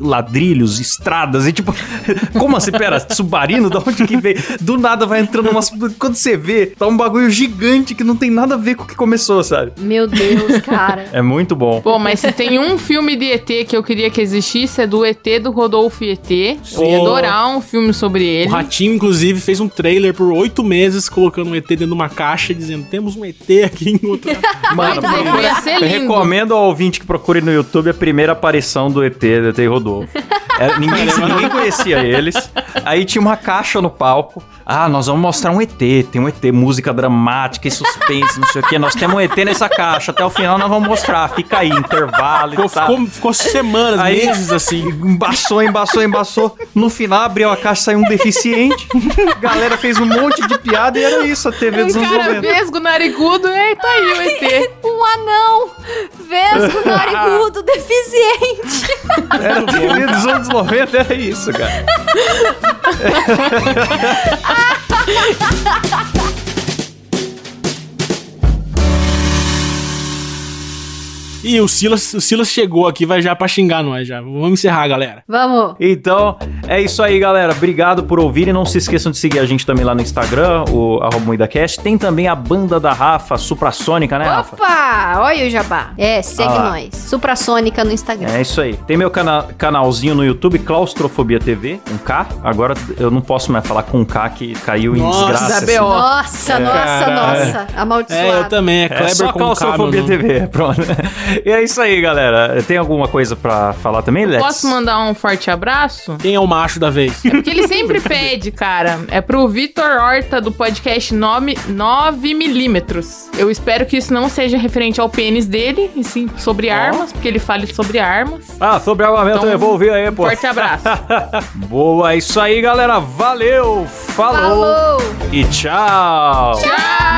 Speaker 1: ladrilhos, estradas e tipo, como assim? Pera, submarino? Da onde que veio? Do nada vai entrando umas. Quando você vê, tá um bagulho gigante que não tem nada a ver com o que começou, sabe?
Speaker 4: Meu Deus, cara.
Speaker 1: É muito bom.
Speaker 3: Pô, mas se tem um filme de ET que eu queria que existisse, é do ET do Rodolfo ET. Eu ia adorar um filme sobre
Speaker 2: O
Speaker 3: ele.
Speaker 2: Ratinho, inclusive, fez um trailer por oito meses colocando um ET dentro de uma caixa dizendo: temos um ET aqui em outra.
Speaker 1: Mano,
Speaker 3: Vai, ia ser
Speaker 1: eu
Speaker 3: lindo.
Speaker 1: recomendo ao ouvinte que procure no YouTube a primeira aparição do ET, do ET Rodolfo. É, ninguém, ninguém conhecia eles. Aí tinha uma caixa no palco. Ah, nós vamos mostrar um ET. Tem um ET, música dramática e suspense, não sei o quê. Nós temos um ET nessa caixa. Até o final nós vamos mostrar. Fica aí, intervalo
Speaker 2: Ficou,
Speaker 1: e tal.
Speaker 2: ficou, ficou semanas,
Speaker 1: Aí-
Speaker 2: meses assim.
Speaker 1: Embaçou, embaçou, embaçou. No final abriu a caixa, saiu um deficiente. Galera fez um monte de piada e era isso, a TV dos
Speaker 3: Um
Speaker 1: anos
Speaker 3: cara
Speaker 1: 90.
Speaker 3: vesgo, narigudo, e tá aí o ET.
Speaker 4: Um anão vesgo, narigudo, deficiente.
Speaker 1: Era a TV dos anos 90, era isso, cara.
Speaker 2: E o Silas, o Silas chegou aqui, vai já pra xingar nós já. Vamos encerrar, galera.
Speaker 4: Vamos.
Speaker 1: Então, é isso aí, galera. Obrigado por ouvirem. Não se esqueçam de seguir a gente também lá no Instagram, o arroba MuidaCast. Tem também a banda da Rafa, Suprassônica, né, Rafa?
Speaker 4: Opa! Olha o jabá. É, segue
Speaker 1: Ah
Speaker 4: nós. Suprassônica no Instagram.
Speaker 1: É isso aí. Tem meu cana- canalzinho no YouTube, Claustrofobia TV, um K. Agora eu não posso mais falar com um K que caiu em
Speaker 2: Nossa,
Speaker 1: desgraça.
Speaker 3: da
Speaker 1: assim.
Speaker 3: B.O.
Speaker 4: Nossa, nossa,
Speaker 2: Caralho.
Speaker 4: nossa. Amaldiçoado.
Speaker 2: É, eu também. É
Speaker 1: É
Speaker 2: Kleber
Speaker 1: só
Speaker 2: com K,
Speaker 1: Claustrofobia
Speaker 2: nome.
Speaker 1: TV, pronto. E é isso aí, galera. Tem alguma coisa pra falar também, Lex?
Speaker 3: Posso mandar um forte abraço?
Speaker 2: Quem é o macho da vez?
Speaker 3: Porque ele sempre pede, cara. É pro Vitor Horta, do podcast 9mm. Eu espero que isso não seja referente ao pênis dele, e sim sobre armas, porque ele fale sobre armas.
Speaker 1: Ah, sobre armamento
Speaker 3: Então,
Speaker 1: eu vou ouvir aí, pô.
Speaker 3: Forte abraço.
Speaker 1: Boa, é isso aí, galera. Valeu, falou.
Speaker 4: Falou!
Speaker 1: e tchau.
Speaker 3: Tchau!